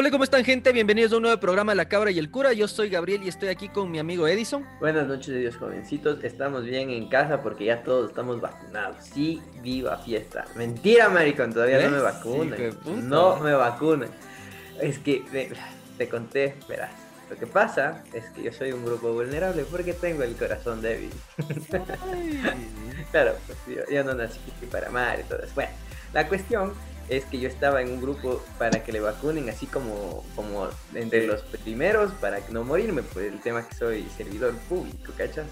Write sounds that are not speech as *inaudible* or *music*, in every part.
Hola, ¿cómo están gente? Bienvenidos a un nuevo programa de La Cabra y el Cura. Yo soy Gabriel y estoy aquí con mi amigo Edison. Buenas noches, Dios jovencitos. Estamos bien en casa porque ya todos estamos vacunados. Sí, viva fiesta. Mentira, maricón, todavía no me vacunan. no me vacunan. Es que te, conté, verás. Lo que pasa es que yo soy un grupo vulnerable porque tengo el corazón débil. *laughs* *laughs* claro, pues yo, yo no nací para amar y todo eso. Bueno, la cuestión es que yo estaba en un grupo para que le vacunen, así como, como entre los primeros para no morirme, por el tema que soy servidor público, ¿cachas?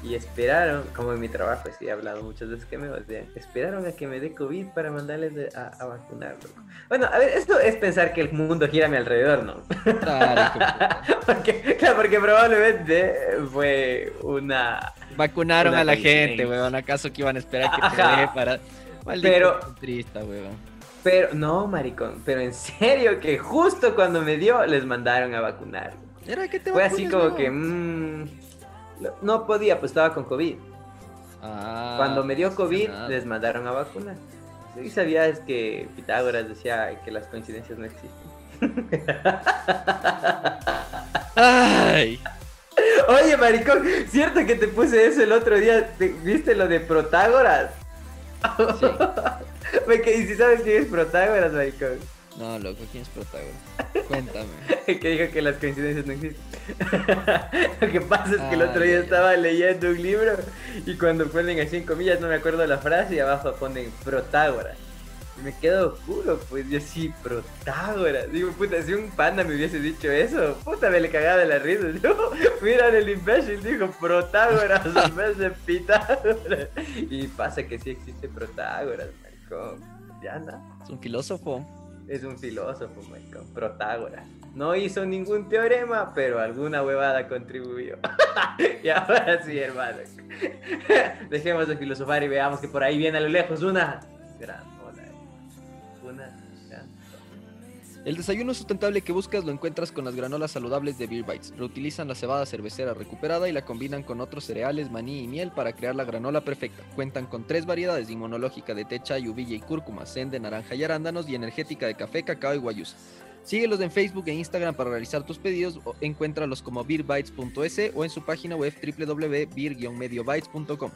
Y esperaron, como en mi trabajo, sí he hablado muchas veces que me odian, esperaron a que me dé COVID para mandarles a, a vacunarlo. Bueno, a ver, esto es pensar que el mundo gira a mi alrededor, ¿no? Claro. *laughs* porque, claro, porque probablemente fue una... Vacunaron a la gente, weón, ¿acaso que iban a esperar que te dé para pero, triste, Pero, no, maricón, pero en serio que justo cuando me dio, les mandaron a vacunar. ¿Era que te Fue así como que, mmm, no podía, pues estaba con COVID. Ah, cuando me dio COVID, les mandaron a vacunar. ¿Y sabías que Pitágoras decía que las coincidencias no existen? Ay. *laughs* Oye, maricón, ¿cierto que te puse eso el otro día? ¿Viste lo de Protágoras? *laughs* ¿Y si sabes quién es Protágoras, maricón? No, loco, ¿quién es Protágoras? *laughs* Cuéntame. que dijo que las coincidencias no existen. *laughs* Lo que pasa es que el otro día estaba leyendo un libro y cuando ponen así en comillas, no me acuerdo la frase, y abajo ponen Protágoras me quedo oscuro, pues yo sí, Protágoras. Digo, puta, si un panda me hubiese dicho eso, puta, me le cagaba de la risa. *laughs* Yo, mira el imbécil, dijo Protágoras *laughs* en vez de Pitágoras. *laughs* Y pasa que sí existe Protágoras, maricón. Ya no. Es un filósofo. Es un filósofo, maricón. Protágoras. No hizo ningún teorema, pero alguna huevada contribuyó. y ahora sí, hermano. Dejemos de filosofar y veamos que por ahí viene a lo lejos una gran el desayuno sustentable que buscas lo encuentras con las granolas saludables de Beer Bites. Reutilizan la cebada cervecera recuperada y la combinan con otros cereales, maní y miel para crear la granola perfecta. Cuentan con tres variedades inmunológica de té, chai, uvilla y cúrcuma, zen de naranja y arándanos y energética de café, cacao y guayusa. Síguelos en Facebook e Instagram para realizar tus pedidos o encuéntralos como beerbites.es o en su página web www.beer-mediobytes.com.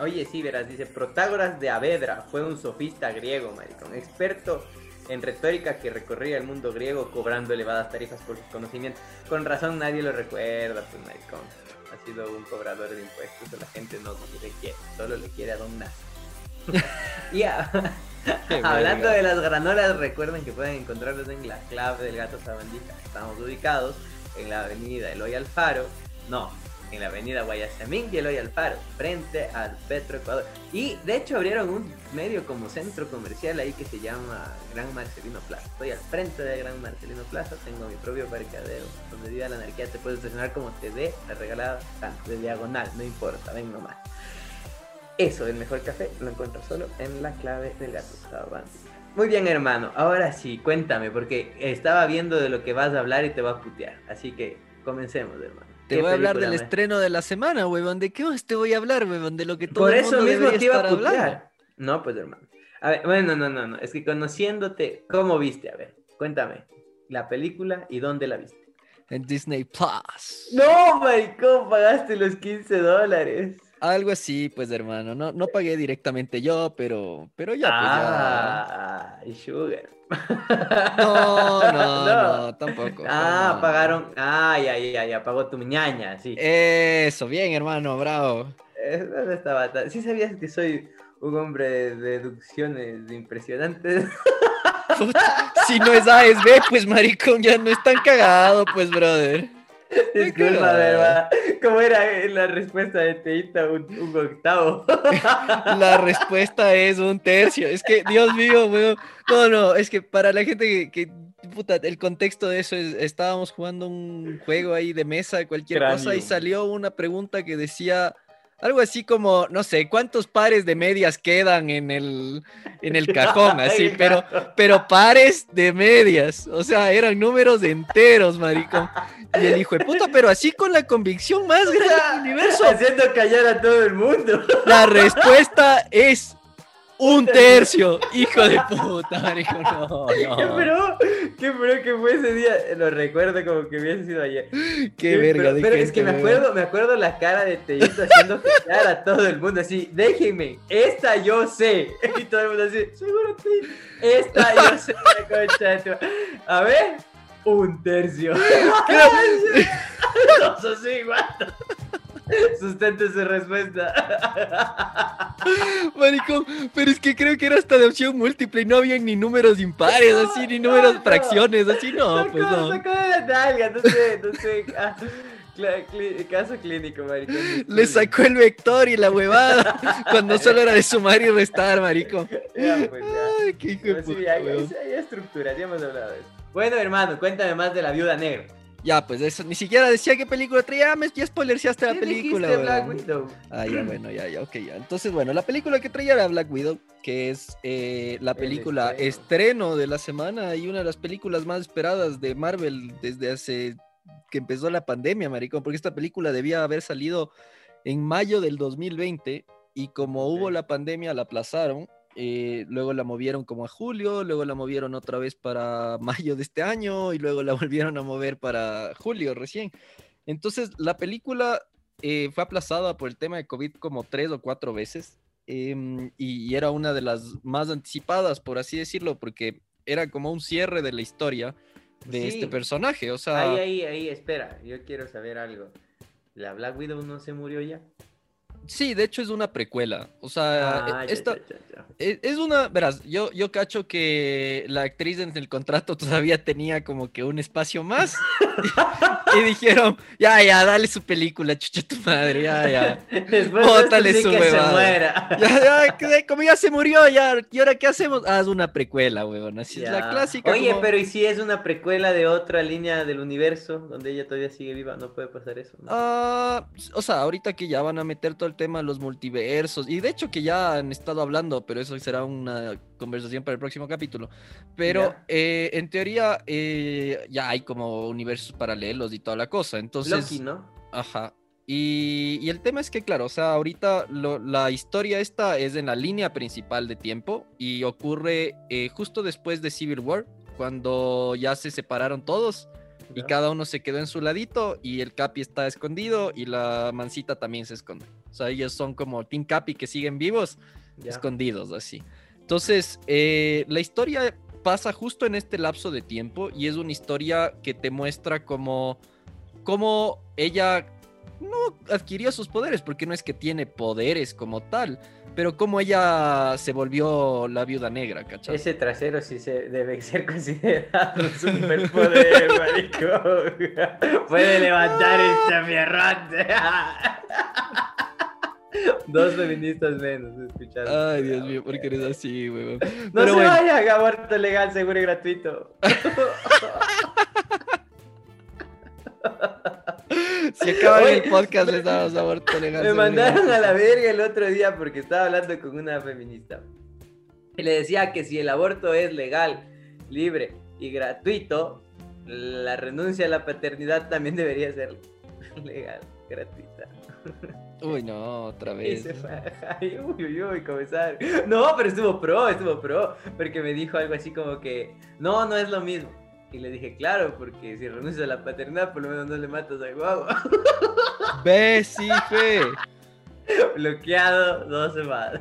Oye, sí, verás, dice Protágoras de Avedra, fue un sofista griego, maricón, experto en retórica que recorría el mundo griego cobrando elevadas tarifas por sus conocimientos. Con razón nadie lo recuerda, pues maricón. Ha sido un cobrador de impuestos, la gente no le quiere, solo le quiere a Don *laughs* y *laughs* hablando de las granolas, recuerden que pueden encontrarlos en la clave del gato sabandija. Estamos ubicados en la avenida Eloy Alfaro. No, en la avenida Guayasamín y Eloy Alfaro, frente al Petro Ecuador. Y de hecho abrieron un medio como centro comercial ahí que se llama Gran Marcelino Plaza. Estoy al frente de Gran Marcelino Plaza, tengo mi propio parqueadero, donde viva la anarquía te puedes estacionar como te dé la regalada, de diagonal, no importa, ven nomás. Eso, el mejor café, lo encuentro solo en la clave del gato Muy bien, hermano. Ahora sí, cuéntame, porque estaba viendo de lo que vas a hablar y te va a putear. Así que comencemos, hermano. Te voy a hablar del estreno de la semana, weón. ¿De qué más te voy a hablar, weón? De lo que todo Por el mundo eso mismo te iba a putear. No, pues hermano. A ver, bueno, no, no, no. Es que conociéndote, ¿cómo viste? A ver, cuéntame. La película y dónde la viste. En Disney Plus. No, maricón, pagaste los 15 dólares. Algo así, pues, hermano. No, no pagué directamente yo, pero, pero ya, pues ah, ya. sugar. *laughs* No, no, no, tampoco. Ah, pagaron. Ah, ya, ya, ya, pagó tu ñaña, sí. Eso, bien, hermano, bravo. Eso estaba. Sí sabías que soy un hombre de deducciones impresionantes. si no es A, es B, pues maricón, ya no es tan cagado, pues, brother. *laughs* Disculpa, verdad. ¿Cómo era la respuesta de Teita? Un, octavo. *laughs* La respuesta es un tercio. Es que, Dios mío, weón. No, no, es que para la gente que, puta, el contexto de eso es, estábamos jugando un juego ahí de mesa, cualquier cosa, y salió una pregunta que decía algo así como, no sé, ¿cuántos pares de medias quedan en el, en el cajón? *laughs* Así, pero, pero pares de medias. O sea, eran números enteros, maricón. Y el hijo de puta, pero así con la convicción más grande del *laughs* universo. Haciendo callar a todo el mundo. La respuesta es Un tercio, hijo de puta, marico, no, ¿Qué no. pro? ¿Qué pro que fue ese día? Lo recuerdo como que hubiese sido ayer. Qué verga pero, de pero es que me acuerdo, me acuerdo la cara de Teyito haciendo gestar a todo el mundo así, déjenme, esta yo sé. *laughs* Y todo el mundo así, seguro sí. Esta yo *laughs* sé, la concha de tu- A ver, un tercio. *laughs* Dos así, igual. Sustente su respuesta. *laughs* Maricón, pero es que creo que era hasta de opción múltiple y no habían ni números impares, así, ni números no. fracciones, así, no, sacó, pues no. sacó de la nalga, no sé, no sé. ah, caso clínico, maricón. Le sacó el vector y la huevada cuando solo era de sumar y restar, marico. Ya, pues, ya. Ay, qué hijo de Pero sí, puta, hay, hay- hay estructuras, ya hemos hablado de eso. Bueno, hermano, cuéntame más de la viuda negra. Ya, pues eso, ni siquiera decía qué película traía, ya me ya spoilerseaste la ¿Qué película, dijiste, Black. Widow? Ah, ya, *clears throat* bueno, ya, ya, ok, ya. Entonces, bueno, la película que traía era Black Widow, que es eh, la El película estreno. estreno. de la semana y una de las películas más esperadas de Marvel desde hace que empezó la pandemia, maricón, porque esta película debía haber salido en mayo del 2020 y como hubo la pandemia la aplazaron. Eh, luego la movieron como a julio, luego la movieron otra vez para *laughs* mayo de este año y luego la volvieron a mover para julio recién. Entonces, la película eh, fue aplazada por el tema de COVID como tres o cuatro veces em, y, y era una de las más anticipadas, por así decirlo, porque era como un cierre de la historia de Sí. este personaje. O sea, Ahí, ahí, ahí, espera, yo quiero saber algo. ¿La Black Widow no se murió ya? Sí, de hecho es una precuela. O sea, Ah, e- esta, ya, ya, ya. Es una, verás, yo, yo cacho que la actriz en el contrato todavía tenía como que un espacio más *laughs* y dijeron, ya, ya, dale su película, chucha tu madre, ya, ya. *laughs* Después Bótale su que se muera. *laughs* Ya, ya, como ya se murió, ya, ¿y ahora qué hacemos? Haz una precuela, weón, así es la clásica. Oye, como- pero ¿y si es una precuela de otra línea del universo donde ella todavía sigue viva? ¿No puede pasar eso? ¿no? Ah, o sea, ahorita que ya van a meter todo el tema de los multiversos, y de hecho que ya han estado hablando, pero eso será una conversación para el próximo capítulo. Pero eh, en teoría eh, ya hay como universos paralelos y toda la cosa. Entonces, Loki, ¿no? ajá. Y, y el tema es que, claro, o sea, ahorita lo- la historia esta es en la línea principal de tiempo y ocurre eh, justo después de Civil War, cuando ya se separaron todos y cada uno se quedó en su ladito y el Capi está escondido y la Mancita también se esconde. O sea, ellos son como Team Capi que siguen vivos, escondidos así. Entonces, eh, la historia pasa justo en este lapso de tiempo y es una historia que te muestra como, como ella no adquirió sus poderes, porque no es que tiene poderes como tal, pero como ella se volvió la viuda negra, ¿cachai? Ese trasero sí se debe ser considerado un superpoder, *laughs* marico. *laughs* Puede levantar esta mierrote. *laughs* *laughs* Dos feministas menos, escuchando. Ay, Dios mío, ¿por qué eres así, weón? No Pero se bueno. vayan, aborto legal, seguro y gratuito. *laughs* Si acaban Oye, el podcast, les damos aborto legal. Me mandaron a la verga el otro día porque estaba hablando con una feminista. Y le decía que si el aborto es legal, libre y gratuito, la renuncia a la paternidad también debería ser *laughs* legal, gratuita. Uy, *laughs* no, otra Y vez. se fue. *laughs* Ay, uy, uy, uy, comenzar. No, pero estuvo pro, estuvo pro. Porque me dijo algo así como que, no, no es lo mismo. Y le dije, claro, porque si renuncias a la paternidad, por lo menos no le matas a guagua. *laughs* Ve, sí, fe. Bloqueado dos semanas.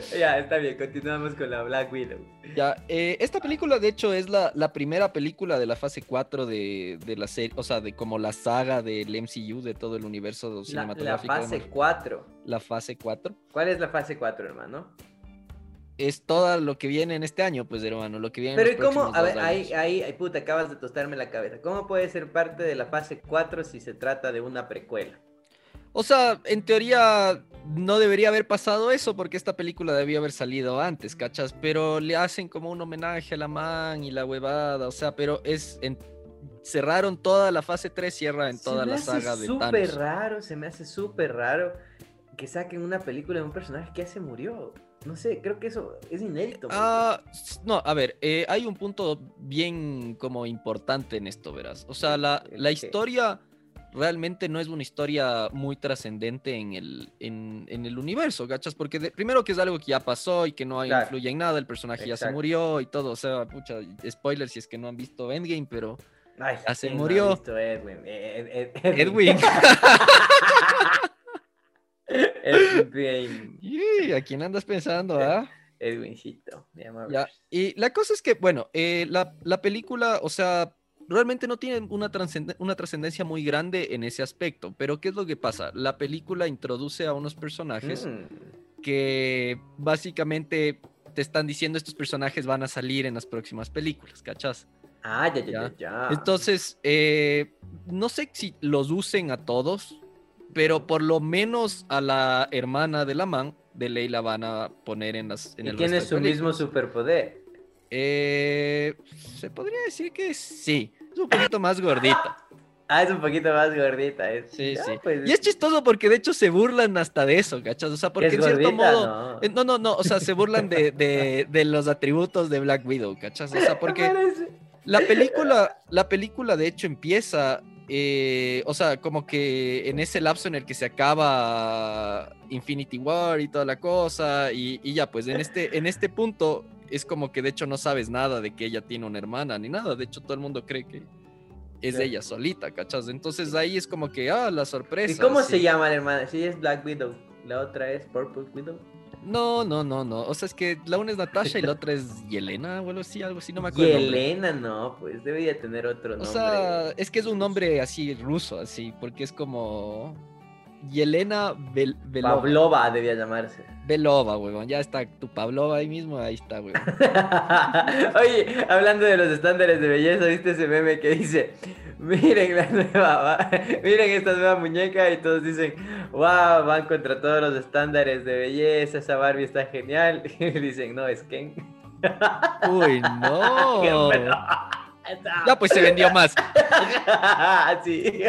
*laughs* ya, está bien, continuamos con la Black Widow. Ya, eh, esta película de hecho es la, la primera película de la fase 4 de, de la serie, o sea, de como la saga del MCU, de todo el universo La, la cinematográfico. de fase Marvel. 4. la fase 4. ¿Cuál es la fase 4, hermano? Es todo lo que viene en este año, pues, hermano, lo que viene en Pero los ¿y cómo? A ver, ahí, ahí, ahí, puta, acabas de tostarme la cabeza. ¿Cómo puede ser parte de la fase 4 si se trata de una precuela? O sea, en teoría no debería haber pasado eso porque esta película debía haber salido antes, ¿cachas? Pero le hacen como un homenaje a la man y la huevada, o sea, pero es... en- Cerraron toda la fase 3, cierra en toda se me la hace saga de súper Thanos. raro, se me hace súper raro que saquen una película de un personaje que ya se murió. No sé, creo que eso es inédito. Ah, no, a ver, eh, hay un punto bien como importante en esto, verás. O sea, la, ¿El la historia realmente no es una historia muy trascendente en el, en, en el universo, ¿cachas? Porque de- primero que es algo que ya pasó y que no Claro. influye en nada, el personaje ya se murió y todo, o sea, pucha, spoiler si es que no han visto Endgame, pero Ay, Ya se ¿quién no murió. visto Edwin? Ed- Ed- Edwin, Edwin. y, *laughs* ¿a quién andas pensando, ah? Edwincito. me llama Ya, y la cosa es que, bueno, eh, la, la película, o sea, realmente no tiene una, trascende- una trascendencia muy grande en ese aspecto, pero ¿qué es lo que pasa? La película introduce a unos personajes Mm. que básicamente te están diciendo estos personajes van a salir en las próximas películas, ¿cachas? Ah, ya, ya, Ya. Entonces, eh, no sé si los usen a todos, pero por lo menos a la hermana de la man de ley la van a poner en las en y el tiene su mismo superpoder. Eh, se podría decir que sí. Es un poquito más gordita. *laughs* Ah, es un poquito más gordita. Es... Sí, sí. pues, Y es chistoso porque de hecho se burlan hasta de eso, ¿cachas? O sea, que porque en cierto gordita, modo. no. eh, No, no, no. O sea, se burlan de, de- de los atributos de Black Widow, ¿cachas? O sea, *laughs* porque la película, la película de hecho empieza. eh, o sea, como que en ese lapso en el que se acaba Infinity War y toda la cosa, y, y ya, pues en este, en este punto es como que de hecho no sabes nada de que ella tiene una hermana ni nada. De hecho, todo el mundo cree que es Sí. ella solita, ¿cachas? Entonces ahí es como que, ah, la sorpresa. ¿Y cómo sí. se llama la hermana? Sí, es Black Widow. La otra es Purple Widow. No, no, no, no. O sea, es que la una es Natasha y la otra es Yelena o algo así, algo así, no me acuerdo. Y el nombre. Elena, no, pues debería tener otro O nombre. sea, es que es un nombre así ruso, así, porque es como Yelena Bel Belova. Pavlova debía llamarse. Belova, huevón. Ya está tu Pavlova ahí mismo, ahí está, huevón. *laughs* Oye, hablando de los estándares de belleza, ¿viste ese meme que dice, miren la nueva, va- miren esta nueva muñeca y todos dicen, wow, van contra todos los estándares de belleza, esa Barbie está genial. *laughs* Y dicen, no, es Ken. *laughs* Uy, no. Ya pues se vendió más. sí.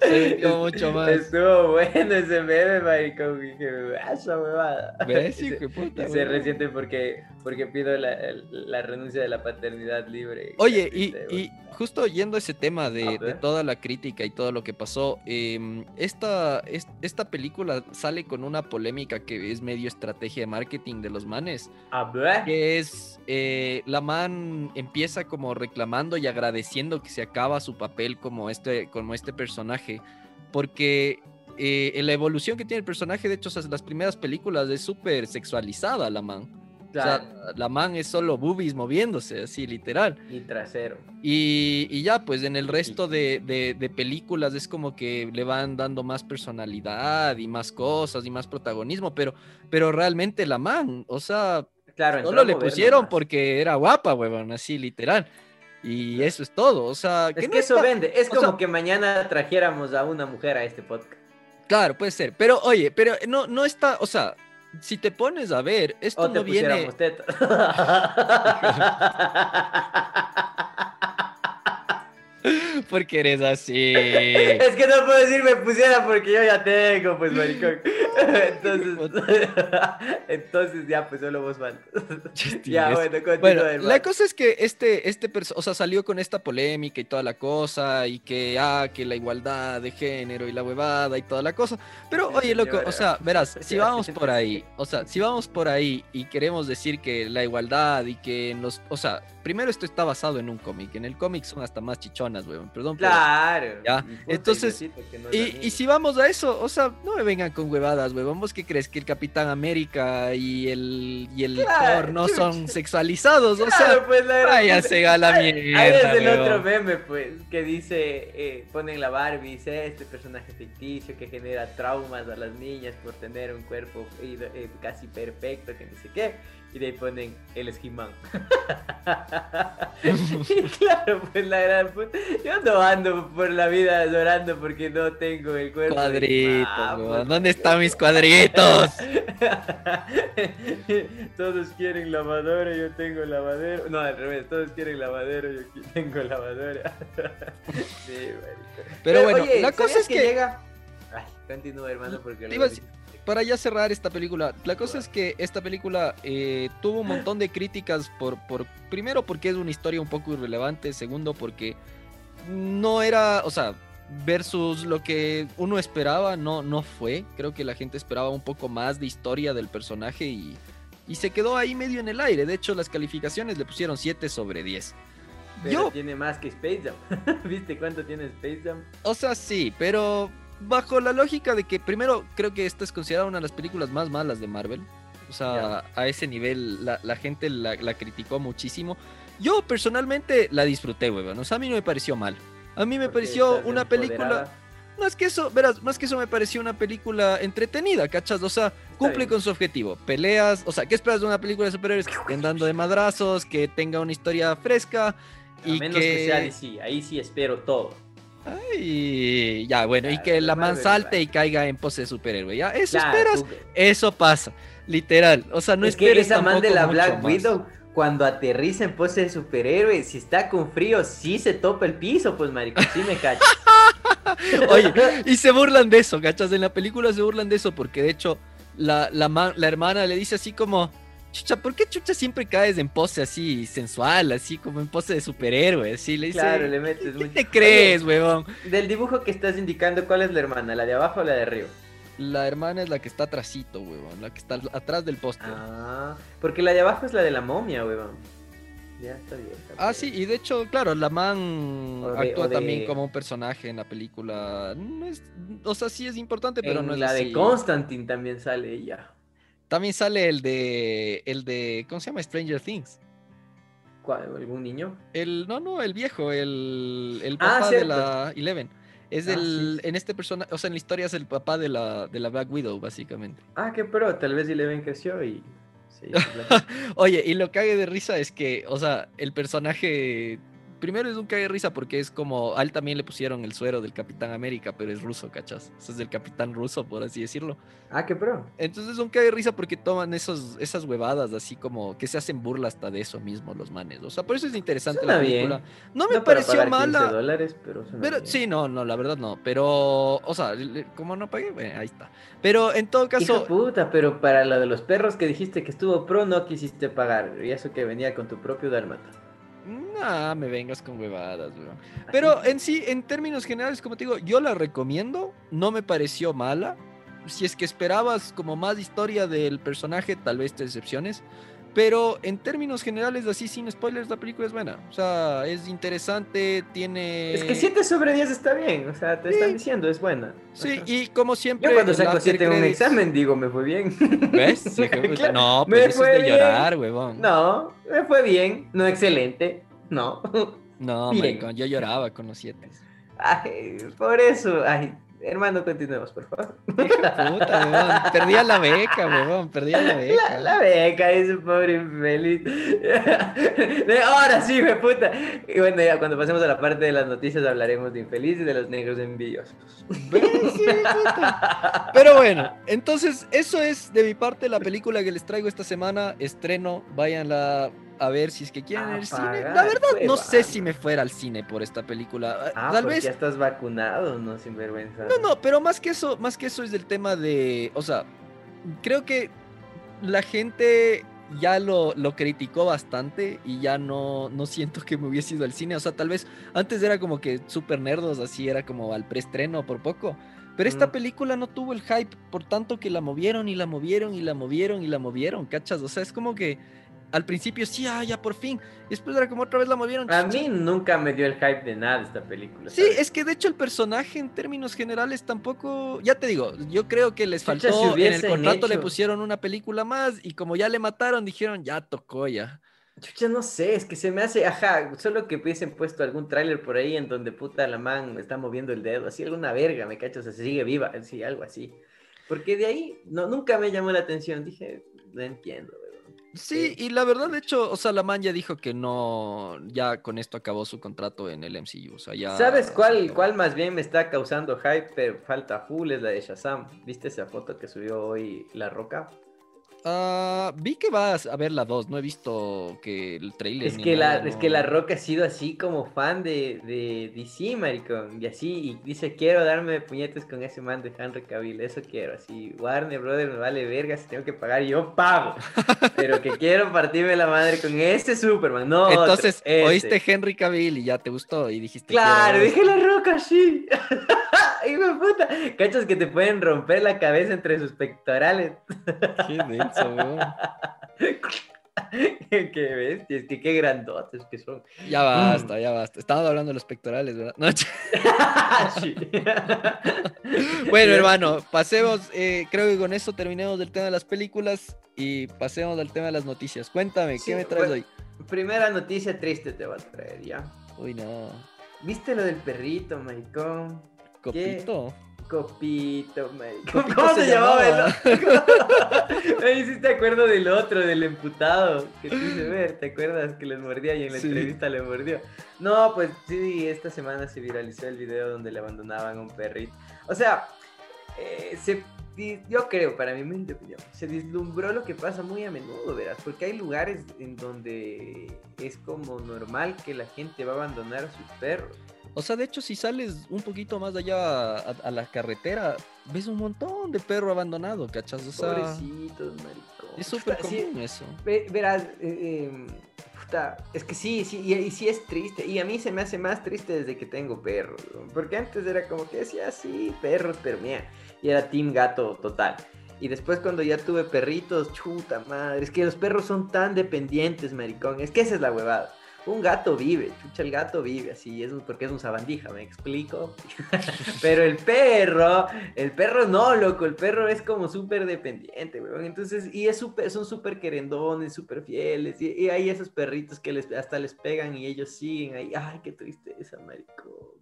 Se vendió mucho más. Estuvo bueno ese meme, maricón. y Dije, esa huevada. ¿Ves, de puta, y se resiente porque, porque pido la, la renuncia de la paternidad libre. Oye, y, y justo yendo a ese tema de, toda la crítica y todo lo que pasó, em, esta, es- esta película sale con una polémica que es medio estrategia de marketing de los manes, que es eh, la man empieza como reclamando y agradeciendo que se acaba su papel como este, como este personaje, porque eh, en la evolución que tiene el personaje, de hecho, o sea, las primeras películas es súper sexualizada la man. O sea, Claro, la man es solo boobies moviéndose, así literal. y trasero. Y, y ya, pues en el resto de, de- de películas es como que le van dando más personalidad y más cosas y más protagonismo, pero, pero realmente la man, o sea, Claro, solo le pusieron porque era guapa, huevón, así literal. Y eso es todo, o sea, Es no que eso está- vende. Es o como sea- que mañana trajéramos a una mujer a este podcast. Claro, puede ser, pero oye, pero no, no está, o sea, si te pones a ver, esto O te no viene... *laughs* *laughs* porque eres así. Es que no puedo decir me pusiera porque yo ya tengo, pues, maricón. *laughs* Entonces, *laughs* entonces ya, pues, solo vos faltas. ya, bueno, continúa, Bueno, la cosa es que este, este o sea, salió con esta polémica y toda la cosa, y que, ah, que la igualdad de género y la huevada y toda la cosa. Pero, oye, loco, o sea, verás, si vamos por ahí, o sea, si vamos por ahí y queremos decir que la igualdad y que en los, o sea, primero esto está basado en un cómic, en el cómic son hasta más chichonas, huevón, perdón. pero- Claro. Ya, entonces, y no si vamos a eso, o sea, no me vengan con huevadas, huevón. ¿Vos qué crees? ¿Que el Capitán América y el, y el Claro, Thor no son *laughs* sexualizados? O sea, pues, váyanse a la mierda. Ahí es el otro meme, pues, que dice, eh, ponen la Barbie, dice, este personaje ficticio que genera traumas a las niñas por tener un cuerpo eh, eh, casi perfecto, que no sé qué, y de ahí ponen, él es He-Man. *laughs* y claro, pues la gran puta, yo no ando por la vida llorando porque no tengo el cuerpo Cuadritos, pues. ¿Dónde están mis cuadritos? *laughs* todos quieren lavadora, yo tengo lavadero. No, al revés, todos quieren lavadero, yo tengo lavadora. *laughs* sí. Pero bueno, oye, la cosa ¿sabías es que, llega. Ay, continúa, hermano, porque decir- para ya cerrar esta película, la cosa es que esta película eh, tuvo un montón de críticas por, por, primero porque es una historia un poco irrelevante, segundo porque no era, o sea, versus lo que uno esperaba, no, no fue. Creo que la gente esperaba un poco más de historia del personaje y, y se quedó ahí medio en el aire. De hecho, las calificaciones le pusieron 7 sobre 10. Pero Yo- tiene más que Space Jam. *laughs* ¿Viste cuánto tiene Space Jam? O sea, sí, pero bajo la lógica de que primero creo que esta es considerada una de las películas más malas de Marvel. O sea, a ese nivel la, la gente la, la criticó muchísimo. Yo personalmente la disfruté, weón. O sea, a mí no me pareció mal. A mí me Porque pareció una película... Más que eso, verás, más que eso me pareció una película entretenida, ¿cachas? O sea, cumple con su objetivo. Peleas, o sea, ¿qué esperas de una película de superhéroes? Que estén dando de madrazos, que tenga una historia fresca A y menos que... sea DC, ahí sí espero todo. Y ya, bueno, y que la man salte y caiga en pose de superhéroe. ¿Ya? Eso Ya, esperas, tú- eso pasa. Literal. O sea, no es que esa man de la Black. Widow, cuando aterriza en pose de superhéroe, si está con frío, sí se topa el piso, pues marico, sí me cacho. *laughs* Oye, y se burlan de eso, ¿cachas? En la película se burlan de eso porque de hecho la, la hermana le dice así como, chucha, ¿por qué chucha siempre caes en pose así sensual, así como en pose de superhéroe? Así le dice, claro, le metes ¿qué mucho. te crees, huevón? Oye, del dibujo que estás indicando, ¿cuál es la hermana? ¿La de abajo o la de arriba? La hermana es la que está atrasito, huevón, la que está atrás del póster. Ah, porque la de abajo es la de la momia, weón. Ya está bien. está Ah, bien. sí, y de hecho, claro, la man de- actúa de- también como un personaje en la película. No es, o sea, sí es importante, pero En no es la así. de Constantine también sale ella. También sale el de, el de, ¿cómo se llama? Stranger Things. ¿Cuál? ¿Algún niño? El, no, no, el viejo, el, el Ah, papá de la Eleven. Es Ah, el, sí, sí. en este personaje, o sea, en la historia es el papá de la, de la Black Widow, básicamente. Ah, qué pro, tal vez Eleven creció y... Black- *laughs* Oye, y lo cague de risa es que, o sea, el personaje. Primero es un cague de risa porque es como. A él también le pusieron el suero del Capitán América, pero es ruso, ¿cachas? O sea, es del Capitán ruso, por así decirlo. ah, qué pro. Entonces es un cague de risa porque toman esos, esas huevadas así como que se hacen burla hasta de eso mismo los manes. O sea, por eso es interesante Suena la bien. película. No me No para pareció 15 mala. dólares, pero bien. sí, no, no, la verdad no. Pero, o sea, como no pagué, bueno, ahí está. Pero en todo Hijo caso, de puta, pero para lo de los perros que dijiste que estuvo pro, no quisiste pagar. Y eso que venía con tu propio dálmata. Nah, me vengas con huevadas, weón. Pero en sí, en términos generales, como te digo, yo la recomiendo. No me pareció mala. Si es que esperabas como más historia del personaje, tal vez te decepciones. Pero en términos generales, así sin spoilers, la película es buena. O sea, es interesante, tiene... Es que 7 sobre 10 está bien, o sea, te Sí. están diciendo, es buena. Sí, y como siempre... Yo cuando saco after 7 en un examen digo, me fue bien. ¿Ves? *laughs* Claro, No, me pues eso fue es de bien. llorar, huevón. No, me fue bien, no excelente, no. No, *laughs* maricón, yo lloraba con los siete. Ay, por eso, ay, hermano, continuemos, por favor. Puta. Perdía la beca, huevón. Perdía la beca. La, la beca, ese pobre infeliz. *laughs* Ahora sí, me puta. Y bueno, ya cuando pasemos a la parte de las noticias hablaremos de infeliz y de los negros envidiosos. Puta. Pero bueno, entonces eso es de mi parte la película que les traigo esta semana. Estreno, váyanla a ver si es que quieren ir al cine. La verdad, no sé si me fuera al cine por esta película. Ah, Tal porque vez ya estás vacunado, no sinvergüenza. No, no, pero más que eso, más que eso es del tema de, o sea, creo que la gente ya lo, lo criticó bastante y ya no, no siento que me hubiese ido al cine. O sea, tal vez antes era como que super nerdos, así era como al preestreno por poco. Pero esta Mm. película no tuvo el hype, por tanto que la movieron y la movieron y la movieron y la movieron, ¿cachas? O sea, es como que al principio sí, ah, ya por fin. Y después era como otra vez la movieron. A mí nunca me dio el hype de nada esta película. Sí, ¿sabes? es que de hecho el personaje en términos generales tampoco, ya te digo, yo creo que les faltó, si en el contrato le pusieron una película más y como ya le mataron dijeron, ya tocó ya. Chucha, no sé, es que se me hace, ajá, solo que hubiesen puesto algún tráiler por ahí en donde puta la man está moviendo el dedo, así alguna verga, me cacho, o sea, se sigue viva, así, algo así. Porque de ahí, no, nunca me llamó la atención, dije, no entiendo. Sí, y la verdad, de hecho, o sea, la man ya dijo que no, ya con esto acabó su contrato en el MCU, o sea, ya... ¿Sabes cuál, cuál más bien me está causando hype, pero falta full, es la de Shazam? ¿Viste esa foto que subió hoy La Roca? Ah, vi que vas a ver la 2, no he visto que el trailer. Es, que, la, es que La Roca ha sido así como fan de, de DC, maricón, y así, y dice, quiero darme puñetes con ese man de Henry Cavill, eso quiero, así, Warner Brother me vale verga, si tengo que pagar, yo pago, *laughs* pero que quiero partirme la madre con ese Superman, no Entonces, oíste Henry Cavill y ya te gustó, y dijiste... Claro, dije La Roca, sí. *laughs* Hijo de puta, cachas que te pueden romper la cabeza entre sus pectorales. Qué denso, weón. *laughs* qué bestia, es que qué grandotes que son. Ya basta, ya basta. Estamos hablando de los pectorales, ¿verdad? No, *laughs* *laughs* bueno, hermano, pasemos. Eh, creo que con esto terminemos del tema de las películas y pasemos al tema de las noticias. Cuéntame, ¿qué me traes hoy? Primera noticia triste te va a traer, ¿ya? Uy, no. ¿Viste lo del perrito, maricón? ¿Copito? Copito, ¿Cómo, se, llamaba? Me *laughs* hiciste acuerdo del otro, del emputado, que te hice ver, ¿te acuerdas? Que les mordía y en la entrevista le mordió. No, pues sí, esta semana se viralizó el video donde le abandonaban un perrito. O sea, eh, se, yo creo, para mi mente opinión, se vislumbró lo que pasa muy a menudo, verás, porque hay lugares en donde es como normal que la gente va a abandonar a sus perros. O sea, de hecho, si sales un poquito más allá a, la carretera, ves un montón de perro abandonado, ¿cachas? O sea, Pobrecitos, maricón. Es súper común eso. Verás, eh, em, puta, es que sí, sí, y, sí es triste. Y a mí se me hace más triste desde que tengo perros. Porque antes era como que decía, sí, perros, pero mira, y era team gato total. Y después cuando ya tuve perritos, chuta madre, es que los perros son tan dependientes, maricón. Es que esa es la huevada. Un gato vive, chucha, el gato vive así, es porque es un sabandija, me explico. *laughs* Pero el perro, el perro no, loco, el perro es como súper dependiente, weón. Entonces, y es super, son súper querendones, súper fieles. Y, hay esos perritos que les, hasta les pegan y ellos siguen ahí. Ay, qué tristeza, maricón.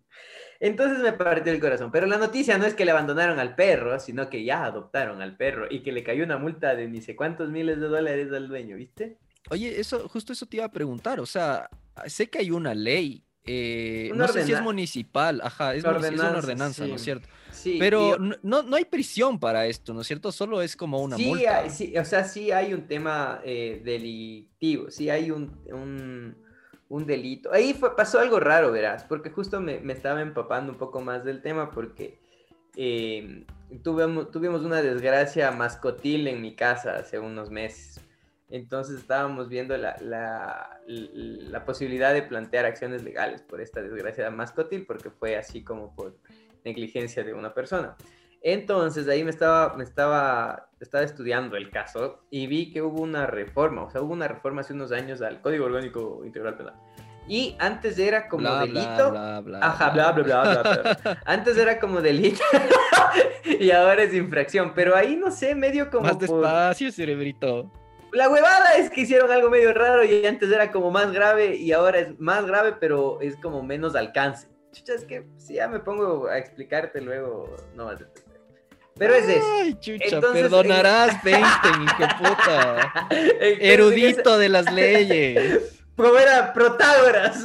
Entonces me partió el corazón. Pero la noticia no es que le abandonaron al perro, sino que ya adoptaron al perro y que le cayó una multa de ni sé cuántos miles de dólares al dueño, ¿viste? Oye, eso, justo eso te iba a preguntar. O sea, sé que hay una ley. Eh, no sé si es municipal, ajá, es, una ordenanza, ¿no es cierto? Sí, pero no, no hay prisión para esto, ¿no es cierto? Solo es como una sí, multa. sí, o sea, sí hay un tema eh, delictivo, sí hay un, un, delito. Ahí fue, pasó algo raro, verás, porque justo me, me estaba empapando un poco más del tema porque eh, tuvimos, tuvimos una desgracia mascotil en mi casa hace unos meses. Entonces estábamos viendo la, la, posibilidad de plantear acciones legales por esta desgraciada mascotil, porque fue así como por negligencia de una persona. Entonces ahí me estaba, me estaba, estaba estudiando el caso y vi que hubo una reforma, o sea, hubo una reforma hace unos años al Código Orgánico Integral Penal. Y antes era como delito. Bla, bla, Ajá, bla, bla, bla, bla, *laughs* Antes era como delito *laughs* y ahora es infracción. Pero ahí no sé, medio como. Más despacio, cerebrito. La huevada es que hicieron algo medio raro y antes era como más grave y ahora es más grave, pero es como menos alcance. Chucha, es que si ya me pongo a explicarte luego, no vas a entender. Pero es eso. Ay, chucha, perdonarás, 20, hijo *laughs* puta. Erudito de las leyes. *laughs* Como era Protágoras.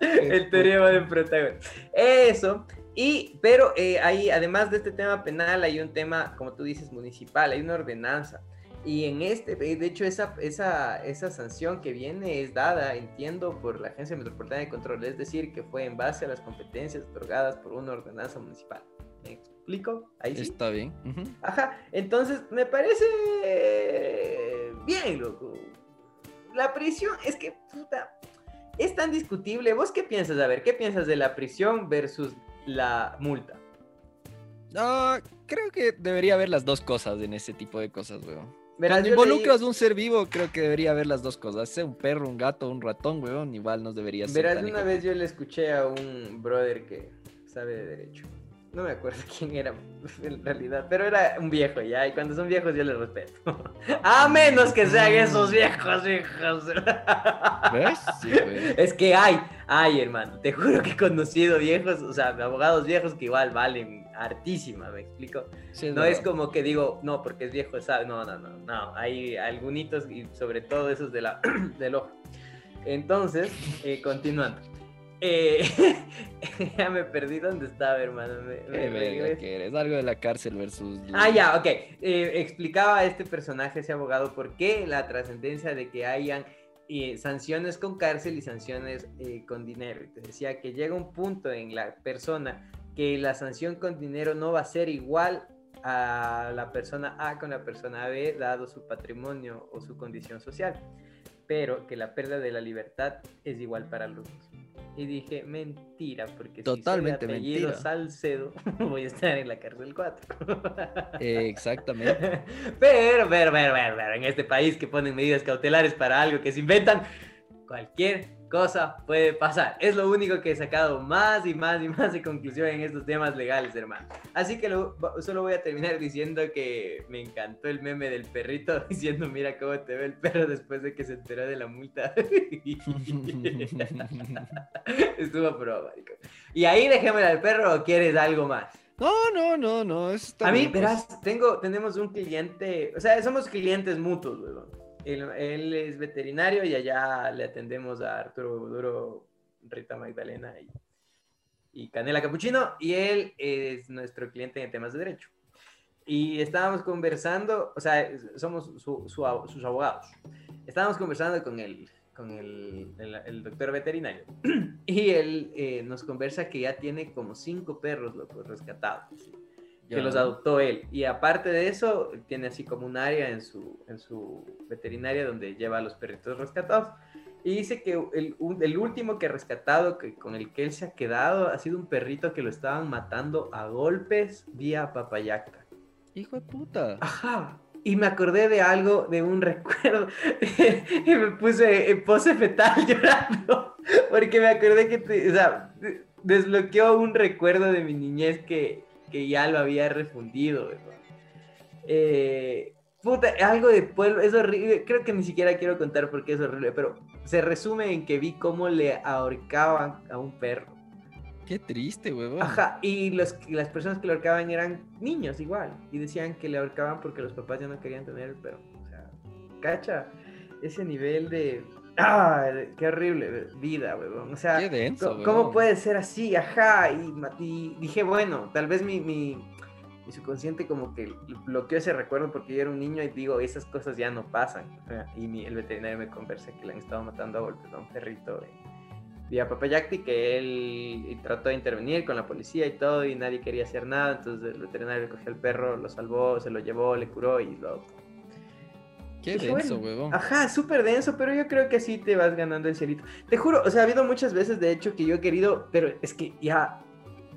El teorema de Protágoras. Eso. Y, pero eh, ahí, además de este tema penal, hay un tema, como tú dices, municipal, hay una ordenanza. Y en este, de hecho, esa, esa, esa sanción que viene es dada, entiendo, por la Agencia Metropolitana de Control, es decir, que fue en base a las competencias otorgadas por una ordenanza municipal. ¿Me explico? Ahí sí. Está bien. Ajá, entonces me parece bien, loco. La prisión es que, puta, es tan discutible. ¿Vos qué piensas? A ver, ¿qué piensas de la prisión versus la multa? Ah, creo que debería haber las dos cosas en ese tipo de cosas, weón. Cuando involucras un ser vivo, creo que debería haber las dos cosas. Sea un perro, un gato, un ratón, weón, igual nos debería ser. Verás, una vez yo le escuché a un brother que sabe de derecho. No me acuerdo *laughs* quién era *laughs* en realidad, pero era un viejo ya, y cuando son viejos yo les respeto. *laughs* A menos que sean esos viejos, hijos. ¿Ves? Sí, es que hay, hay, hermano. Te juro que he conocido viejos, o sea, abogados viejos que igual valen hartísima, ¿me explico? no es como que digo, no, porque es viejo, ¿sabes? No, no, no, no. Hay algunos y sobre todo esos de la, *clears throat* del ojo. Entonces, eh, continuando. Eh, *laughs* ya me perdí dónde estaba, hermano. Me, me- que eres. Algo de la cárcel versus. Ah, ya, ok. Eh, explicaba a este personaje, ese abogado, por qué la trascendencia de que hayan eh, sanciones con cárcel y sanciones eh, con dinero. Te decía que llega un punto en la persona que la sanción con dinero no va a ser igual a la persona A con la persona B, dado su patrimonio o su condición social, pero que la pérdida de la libertad es igual para los dos. Y dije, mentira, porque Totalmente si soy apellido mentira. Salcedo, *laughs* voy a estar en la cárcel 4. Eh, exactamente. *laughs* Pero, pero, pero, pero, pero, en este país que ponen medidas cautelares para algo que se inventan, cualquier cosa puede pasar. Es lo único que he sacado más y más y más de conclusión en estos temas legales, hermano. Así que lo- solo voy a terminar diciendo que me encantó el meme del perrito *laughs* diciendo, mira cómo te ve el perro después de que se enteró de la multa. *laughs* Estuvo pro, marico. Y ahí dejémosla al perro o quieres algo más. No, no, no, no. eso está A mí, bien, pues. verás, tengo, tenemos un cliente, o sea, somos clientes mutuos, weón. Él, es veterinario y allá le atendemos a Arturo Duro, Rita Magdalena y, Canela Capuchino, y él es nuestro cliente en temas de derecho. Y estábamos conversando, o sea, somos sus abogados. Estábamos conversando con el, doctor veterinario. *clears throat* Y él eh, nos conversa que ya tiene como cinco perros, loco, rescatados. Que los adoptó él. Y aparte de eso, tiene así como un área en su, en su veterinaria donde lleva a los perritos rescatados. Y dice que el, un- el último que ha rescatado, que, con el que él se ha quedado, ha sido un perrito que lo estaban matando a golpes vía papayaca. Hijo de puta. Ajá. Y me acordé de algo, de un *laughs* recuerdo, y me puse en pose fetal *laughs* llorando, porque me acordé que, te- o sea, de- desbloqueó un recuerdo de mi niñez que, que ya lo había refundido, ¿verdad? Eh, puta, algo de pueblo, es horrible, creo que ni siquiera quiero contar porque es horrible, pero se resume en que vi cómo le ahorcaban a un perro. Qué triste, huevón. Ajá, y los, las personas que lo ahorcaban eran niños igual. Y decían que le ahorcaban porque los papás ya no querían tener el perro. O sea, cacha, ese nivel de... ¡Ah! ¡Qué horrible vida, weón! O sea, Qué denso, ¿cómo, puede ser así? Ajá, y, y dije, bueno, tal vez mi, mi, mi subconsciente como que bloqueó ese recuerdo porque yo era un niño y digo, esas cosas ya no pasan. Y mi- el veterinario me conversa que le han estado matando a golpes a un perrito en vía Papayacti, que él trató de intervenir con la policía y todo y nadie quería hacer nada, entonces el veterinario cogió al perro, lo salvó, se lo llevó, le curó y lo adoptó. Qué denso, huevón. Ajá, súper denso, pero yo creo que así te vas ganando el cielito. Te juro, o sea, ha habido muchas veces, de hecho, que yo he querido, pero es que ya,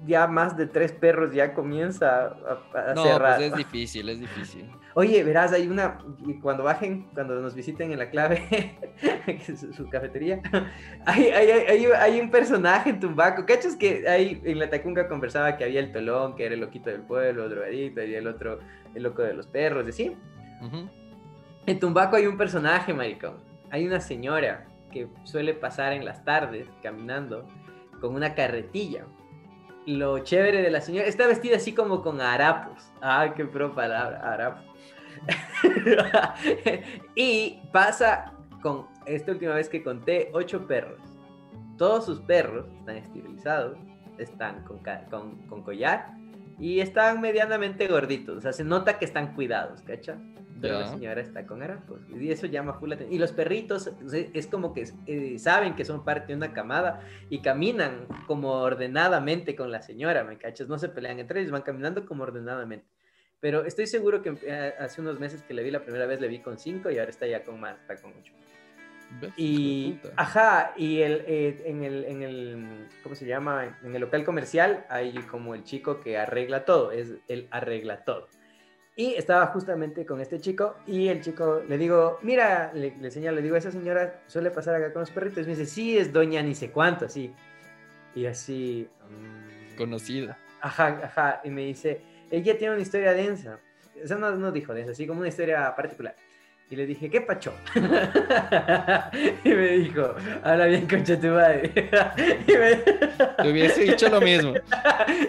ya más de tres perros ya comienza a, a No, cerrar. pues es difícil, es difícil. Oye, verás, hay una, cuando bajen, cuando nos visiten en la clave, *laughs* su, su cafetería, *laughs* hay, hay, hay, hay- un personaje en Tumbaco. ¿Cachas que ahí en la Tacunga conversaba que había el Tolón, que era el loquito del pueblo, el drogadito, y el otro, el loco de los perros, y así? Ujú. En Tumbaco hay un personaje, maricón. Hay una señora que suele pasar en las tardes caminando con una carretilla. Lo chévere de la señora, está vestida así como con harapos. Ah, qué pro palabra, harapos. *laughs* y pasa con, esta última vez que conté, ocho perros. Todos sus perros están esterilizados, están con, collar y están medianamente gorditos. O sea, se nota que están cuidados, ¿cacha? Pero la Ya. señora está con harapos. Y eso llama full la atención. Y los perritos es como que eh, saben que son parte de una camada y caminan como ordenadamente con la señora, ¿me cachas? No se pelean entre ellos, van caminando como ordenadamente. Pero estoy seguro que eh, hace unos meses que le vi la primera vez, le vi con cinco y ahora está ya con más, está con ocho. Y, ajá, y el, eh, en, el, en el, ¿cómo se llama? En el local comercial hay como el chico que arregla todo, es el arregla todo. Y estaba justamente con este chico y el chico le digo, mira, le, le señalo, le digo, esa señora suele pasar acá con los perritos. Y me dice, sí, es doña ni sé cuánto, así. Y así... mm, Conocida. Ajá, ajá. Y me dice, ella tiene una historia densa. O sea, no, no dijo densa, así como una historia particular. Y le dije, ¿qué pacho? *laughs* y me dijo, habla bien, concha tu madre. *laughs* y, me... Te hubiese dicho lo mismo. *laughs*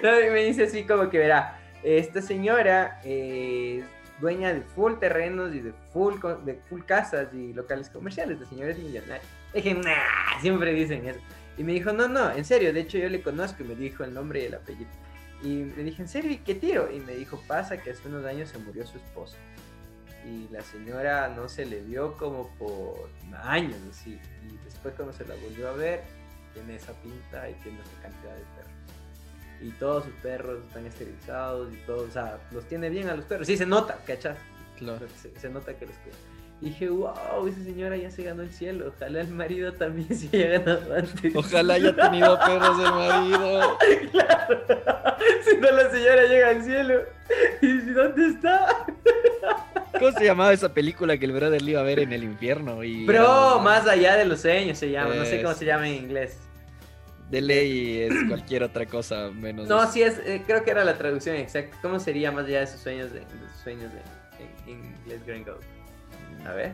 No, y me dice así como que, verá, esta señora eh, dueña de full terrenos y de full, de full casas y locales comerciales, de señores millonarios. Dije, nah, siempre dicen eso. Y me dijo, no, no, en serio, de hecho yo le conozco y me dijo el nombre y el apellido. Y le dije, ¿en serio? ¿Y qué tiro? Y me dijo, pasa que hace unos años se murió su esposo. Y la señora no se le vio como por años, así. Y después cuando se la volvió a ver, tiene esa pinta y tiene esa cantidad de perros. Y todos sus perros están esterilizados y todo, o sea, los tiene bien a los perros. Sí, se nota, ¿cachas? Claro. Se, nota que los cuida. Dije, wow, esa señora ya se ganó el cielo. Ojalá el marido también se haya ganado antes. Ojalá haya tenido perros el marido. *laughs* claro. Si no, la señora llega al cielo. ¿Y dónde está? ¿Cómo se llamaba esa película que el brother le iba a ver en el infierno? Y Bro, más allá de los sueños se llama, no sé cómo se llama en inglés. De ley es cualquier otra cosa menos. No, sí es, eh, creo que era la traducción exacta. ¿Cómo sería más allá de sus sueños de, sus sueños de, en, inglés gringo? A ver,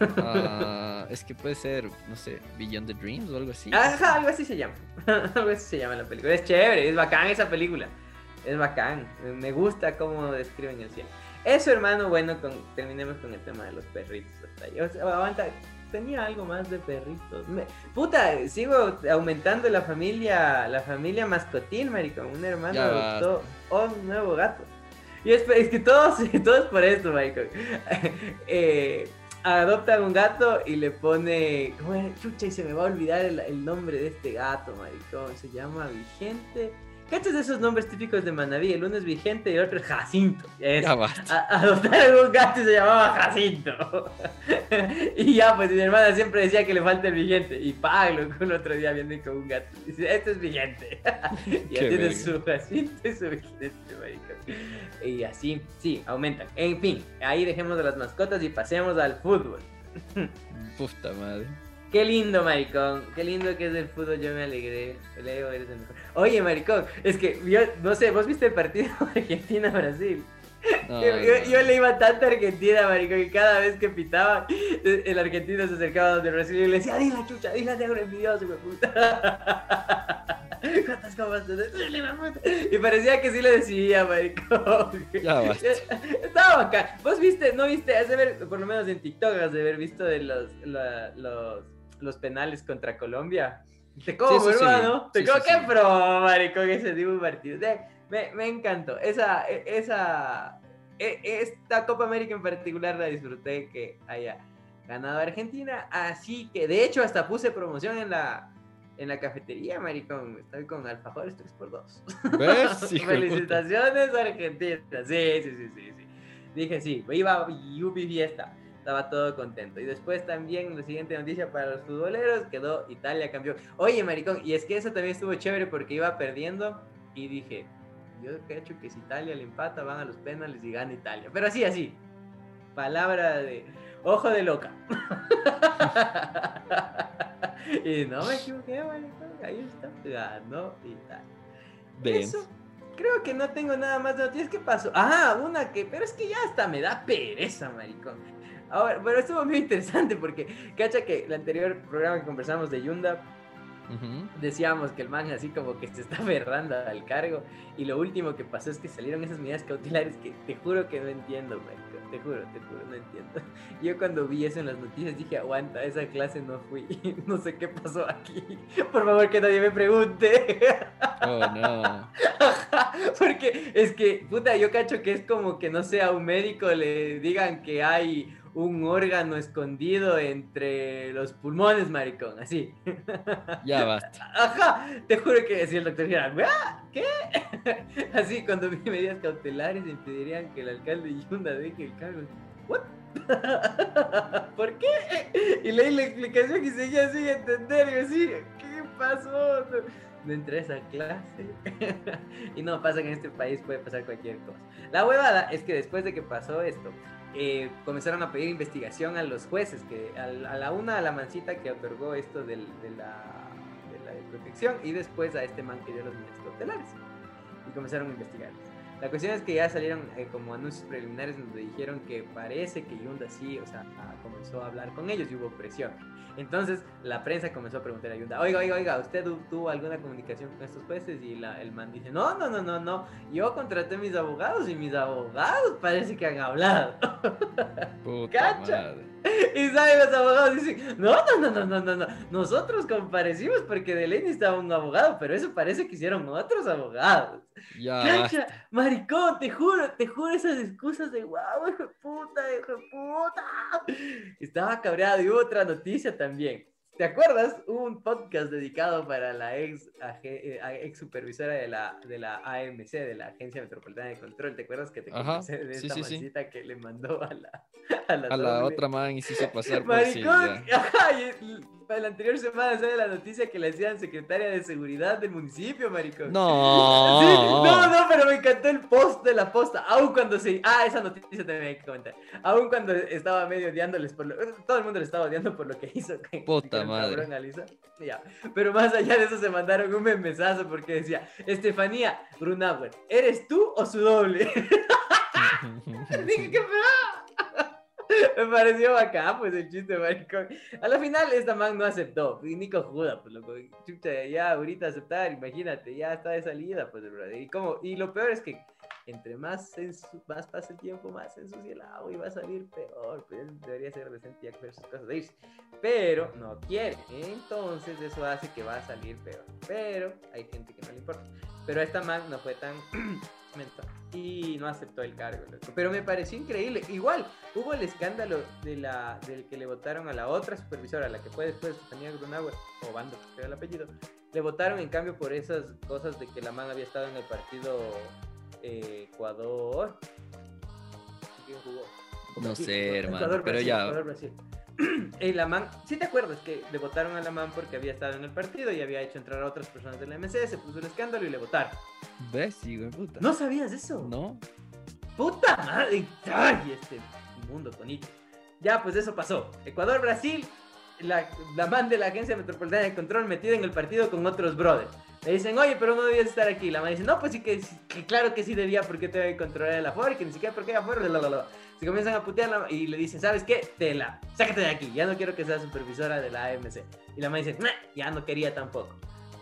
uh, es que puede ser, no sé, Beyond the Dreams o algo así. Ajá, algo así se llama. *laughs* algo así se llama la película. Es chévere, es bacán esa película. Es bacán. Me gusta cómo describen el cielo. Eso, hermano, bueno, terminemos con el tema de los perritos. aguanta, tenía algo más de perritos. puta, sigo aumentando la familia, la familia mascotín, maricón. Un hermano adoptó un nuevo gato. Y es, que todos, *laughs* todos por esto, maricón. *laughs* eh, adoptan un gato y le pone, ¿cómo es? Chucha, y se me va a olvidar el, el nombre de este gato, maricón. Se llama Vigente ¿Cachas de esos nombres típicos de Manaví? El uno es Vigente y el otro es Jacinto. Es, ya adoptaron un gato y se llamaba Jacinto. *laughs* y ya, pues mi hermana siempre decía que le falta el Vigente. Y Pablo, el otro día viene con un gato. Dice, este es Vigente. y ya tiene su Jacinto y su Vigente, marico. *laughs* Y así, sí, aumentan. En fin, ahí dejemos de las mascotas y pasemos al fútbol. *laughs* Puta madre. Qué lindo, maricón. Qué lindo que es el fútbol. Yo me alegré. Leo, eres el mejor. Oye, maricón, es que yo, no sé, ¿vos viste el partido Argentina-Brasil? Yo, le iba tanto a Argentina, maricón, que cada vez que pitaba, el argentino se acercaba donde Brasil y le decía, dile chucha, dile negro envidioso, güey, puta. *laughs* ¿Cuántas copas Y parecía que sí le decía, maricón. Ya basta. *laughs* Estaba acá. ¿Vos viste, no viste, has de ver, por lo menos en TikTok, has de haber visto de los, los los penales contra Colombia. Te como, hermano. Te como, qué pro, maricón, ese de partido. Me, me encantó. Esa, e, esa, e, esta Copa América en particular la disfruté que haya ganado Argentina. Así que, de hecho, hasta puse promoción en la, en la cafetería, maricón. Estoy con alfajores 3x2. ¿Ves? *laughs* Felicitaciones, Argentina. Sí, sí, sí, sí, sí. Dije, sí, iba Yubi fiesta estaba todo contento. Y después también la siguiente noticia para los futboleros quedó Italia campeón. Oye, maricón, y es que eso también estuvo chévere porque iba perdiendo y dije, yo hecho que si Italia le empata van a los penales y gana Italia. Pero así, así. Palabra de ojo de loca. *laughs* y no me equivoqué, maricón. Ahí está. Ganó Italia. Eso. Creo que no tengo nada más de noticias. ¿Qué pasó? Ah, una que. Pero es que ya hasta me da pereza, maricón. Ahora, pero estuvo muy interesante porque, cacha que el anterior programa que conversamos de Yunda, decíamos que el man así como que se está aferrando *laughs* al cargo y lo último que pasó es que salieron esas medidas cautelares que te juro que no entiendo, te juro, te juro, no entiendo. *laughs* Yo cuando vi eso en las noticias dije, aguanta, esa clase no fui, *laughs* no sé qué pasó aquí, por favor que nadie me pregunte. Oh, no. Porque es que, puta, yo cacho que es como que no sé, a un médico le digan que hay un órgano escondido entre los pulmones, maricón, así. Ya *laughs* basta. Ajá, te juro que si el doctor dijera, ¿qué? *laughs* Así, cuando vi medidas cautelares impedirían que el alcalde Yunda deje el cargo. ¿What? *laughs* ¿Por qué? Y leí la explicación y seguía sin entender. Y así, ¿qué pasó? No, entré a esa clase. y no pasa que en este país puede pasar cualquier cosa. La huevada es que después de que pasó esto, eh, comenzaron a pedir investigación a los jueces, que a, la una a la mancita que otorgó esto de, la, protección y después a este man que dio los medios cautelares. Y comenzaron a investigar. La cuestión es que ya salieron eh, como anuncios preliminares donde dijeron que parece que Yunda sí, o sea, comenzó a hablar con ellos y hubo presión. Entonces la prensa comenzó a preguntar a Yunda, oiga, oiga, oiga, ¿usted tuvo alguna comunicación con estos jueces? Y la, el man dice, no, no, no, no, no, yo contraté a mis abogados y mis abogados parece que han hablado. *laughs* Puta ¿Cacha? *laughs* Y saben los abogados dicen, no, no, no, no, no, no, no. Nosotros comparecimos porque de Lenny estaba un abogado, pero eso parece que hicieron otros abogados. Ya. *laughs* Maricón, te juro, te juro esas excusas de wow, hijo de puta, hijo de puta. *laughs* Estaba cabreado y hubo otra noticia también. ¿Te acuerdas? Hubo un podcast dedicado para la ex, eh, ex supervisora de la, de la AMC, de la Agencia Metropolitana de Control. ¿Te acuerdas que te conté de esta sí, que le mandó a la, a la, a la otra man y se hizo pasar por Maricón, sí, ajá, la anterior semana sale la noticia que le hacían secretaria de seguridad del municipio, maricón. No. *laughs* no, no, pero me encantó el post de la posta. Aún cuando se. Ah, esa noticia también hay que comentar. Aún cuando estaba medio odiándoles por lo. Todo el mundo le estaba odiando por lo que hizo. Puta madre. Ya. Pero más allá de eso se mandaron un memesazo porque decía: Estefanía Brunauer, ¿eres tú o su doble? *laughs* *laughs* Dije que *laughs* Me pareció bacán, pues el chiste, maricón. A la final, esta man no aceptó. Nico Juda, pues loco. Chucha, ya ahorita aceptar, imagínate, ya está de salida, pues, Y, como, y lo peor es que entre más, más pasa el tiempo, más se y va a salir peor. Pues debería ser decente y ver sus cosas de irse. Pero no quiere. Entonces, eso hace que va a salir peor. Pero hay gente que no le importa. Pero esta man no fue tan *clears throat* y no aceptó el cargo. Pero me pareció increíble. Igual, hubo el escándalo de la, del que le votaron a la otra supervisora, la que fue después Tania Grunauer, o Bando, que era el apellido. Le votaron en cambio por esas cosas de que la man había estado en el partido eh, Ecuador. ¿Quién jugó? No sé, hermano, pero ya. *clears throat* el man, si te acuerdas que le votaron a la man porque había estado en el partido y había hecho entrar a otras personas del MC, se puso el escándalo y le votaron. ¿Ves? Sí, güey, puta. ¿No sabías eso? No. ¡Puta madre! ¡Ay, este mundo bonito! Ya, pues eso pasó. Ecuador, Brasil, la, la man de la Agencia Metropolitana de Control metida en el partido con otros brothers. Le dicen, oye, pero no debías estar aquí. La man dice, no, pues sí que, claro que sí debía, porque te voy a controlar el afuera y que ni siquiera porque afuera, la, la, la. Comienzan a putear y le dicen, ¿sabes qué? Tela, sácate de aquí, ya no quiero que seas supervisora de la AMC. Y la man dice, ya no quería tampoco.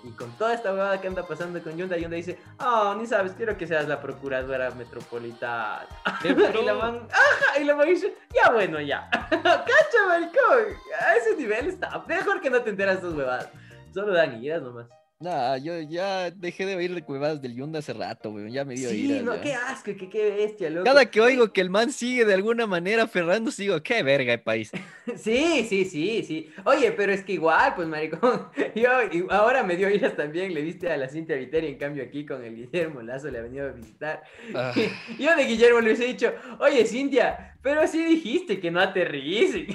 Y con toda esta huevada que anda pasando con Yunda, Yunda dice, oh, ni sabes, quiero que seas la procuradora metropolitana. *laughs* y la man, ajá, y la man dice, ya bueno, ya. *laughs* Cacha, maricón, a ese nivel está. Mejor que no te enteras de tus huevadas. Solo dan iras nomás. Nah, yo ya dejé de oír de cuevadas del Yunda hace rato, güey. Ya me dio sí, no, qué asco, qué, qué, bestia, loco. Cada que oigo que el man sigue de alguna manera aferrando, sigo, qué verga el país. *laughs* sí, sí, sí, sí. Oye, pero es que igual, pues, maricón. *laughs* Yo ahora me dio iras también. Le viste a la Cintia Viteri, en cambio, aquí con el Guillermo Lazo le ha venido a visitar. Ah. *laughs* yo de Guillermo le hubiese dicho, oye, Cintia, pero sí dijiste que no aterricen.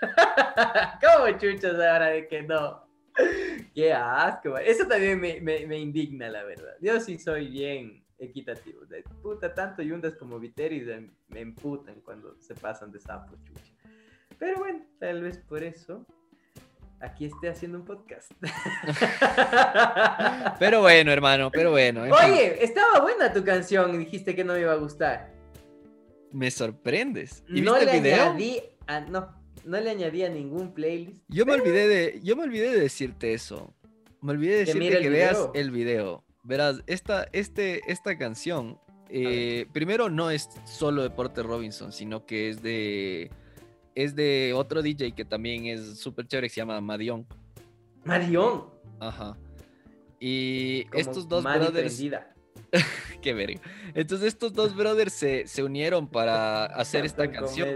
¿Cómo chuchas ahora de que no? Qué asco, eso también me, me, indigna, la verdad. Yo sí soy bien equitativo. De puta, tanto Yundas como Viteris me emputan cuando se pasan de sapo, chucha. Pero bueno, tal vez por eso aquí esté haciendo un podcast. *laughs* pero bueno, hermano, pero bueno. Oye, estaba buena tu canción y dijiste que no me iba a gustar. Me sorprendes. ¿Y no viste el video? no, no le añadía ningún playlist. Yo me olvidé de, yo me olvidé de decirte eso. Me olvidé de decirte que, veas el video. Verás, esta, este, esta canción, eh, primero no es solo de Porter Robinson, sino que es de, es de otro DJ que también es súper chévere, que se llama Madion. Madion. Ajá. Y estos dos brothers. *laughs* Qué verga. Entonces estos dos brothers se, se unieron para hacer esta canción.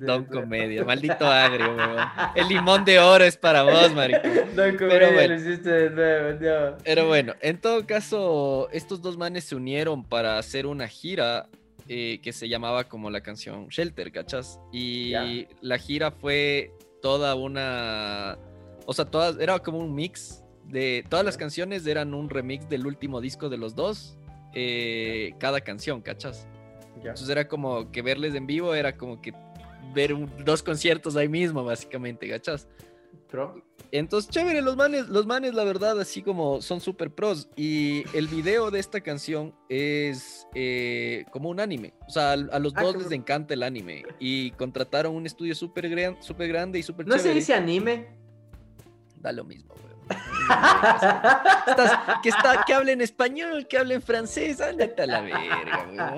Don *laughs* Comedia, maldito agrio, weón. El limón de oro es para vos, marico. *laughs* Don Comedia Pero bueno, lo hiciste de nuevo, Pero bueno, en todo caso, estos dos manes se unieron para hacer una gira eh, que se llamaba como la canción Shelter, ¿cachas? Y la gira fue toda una... O sea, todas, era como un mix de todas las canciones eran un remix del último disco de los dos, eh, cada canción, ¿cachas? Entonces era como que verles en vivo era como que ver dos conciertos ahí mismo, básicamente, ¿cachas? Pro. Entonces, chévere, los manes, los manes, la verdad, así como son super pros. Y el video de esta canción es eh, como un anime. O sea, a, a los Ah, dos les encanta el anime. Y contrataron un estudio súper gran, súper grande y súper ¿No se chévere. dice anime? Da lo mismo, weón. Que, está, que hable en español, que hable en francés, ándate a la verga, la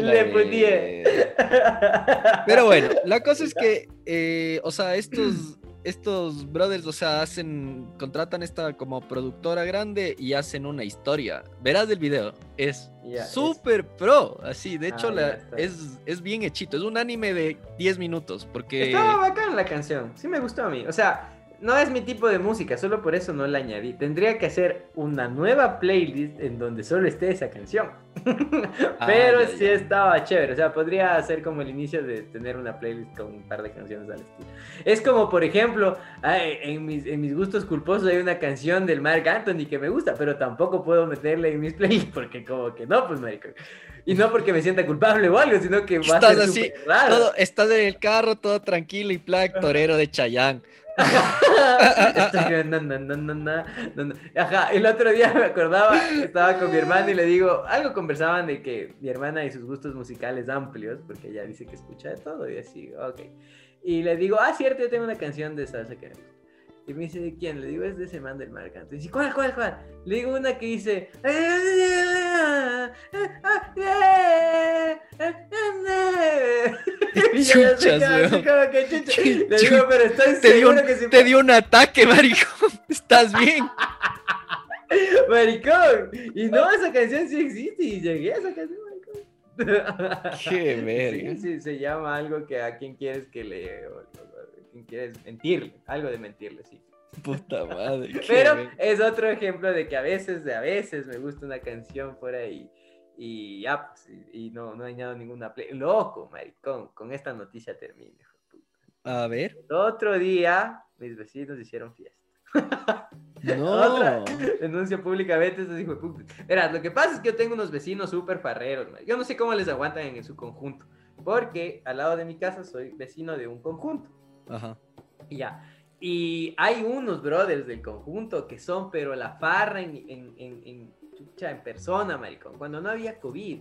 Le verga. Pero bueno, la cosa es que, eh, o sea, estos, estos brothers, o sea, hacen, contratan esta como productora grande y hacen una historia. Verás el video, es es- súper pro, así, de hecho Ah, la- es, es bien hechito, es un anime de 10 minutos, porque... Estaba bacán la canción, sí me gustó a mí. O sea, no es mi tipo de música, solo por eso no la añadí. Tendría que hacer una nueva playlist en donde solo esté esa canción. *laughs* Ah, Pero ya, sí estaba chévere, o sea, podría ser como el inicio de tener una playlist con un par de canciones al estilo. Es como, por ejemplo, en, mis, en mis gustos culposos hay una canción del Mark Anthony que me gusta, pero tampoco puedo meterla en mis *laughs* playlists porque como que no, pues marico. Y no porque me sienta culpable o algo, sino que va a ser así, raro. Todo, estás en el carro, todo tranquilo y plac, torero de Chayán. Ajá, el otro día me acordaba, estaba con mi hermana y le digo, algo conversaban de que mi hermana y sus gustos musicales amplios, porque ella dice que escucha de todo y así, ok. Y le digo, ah, cierto, yo tengo una canción de salsa que me. Y me dice, ¿de quién? Le digo, es de ese man del Marc Anthony. Y dice, ¿cuál, cuál, cuál? Le digo una que dice... Y yo ya sé *laughs* Chuchas, que- chucha. Le digo, pero estoy Te dio, que si te dio un ataque, *laughs* maricón. ¿Estás bien? *laughs* Maricón. Y no, esa canción sí existe y llegué a esa canción, maricón. Qué verga. Sí, sí, se llama algo que a quien quieres que le... o- o- a quien quieres mentirle, algo de mentirle, sí. Puta madre. Pero es otro ejemplo de que a veces, de a veces me gusta una canción por ahí y ya, pues, y, y no, no añado ninguna play. Loco, maricón, con esta noticia termino. A ver. El otro día, mis vecinos hicieron fiesta. *laughs* No. Otra. Denuncio públicamente estos hijos de puta. Verás, lo que pasa es que yo tengo unos vecinos súper farreros, man. Yo no sé cómo les aguantan en su conjunto. Porque al lado de mi casa soy vecino de un conjunto. Ajá. Y ya. Y hay unos brothers del conjunto que son, pero la farra en, en, en, en, persona, maricón. Cuando no había COVID.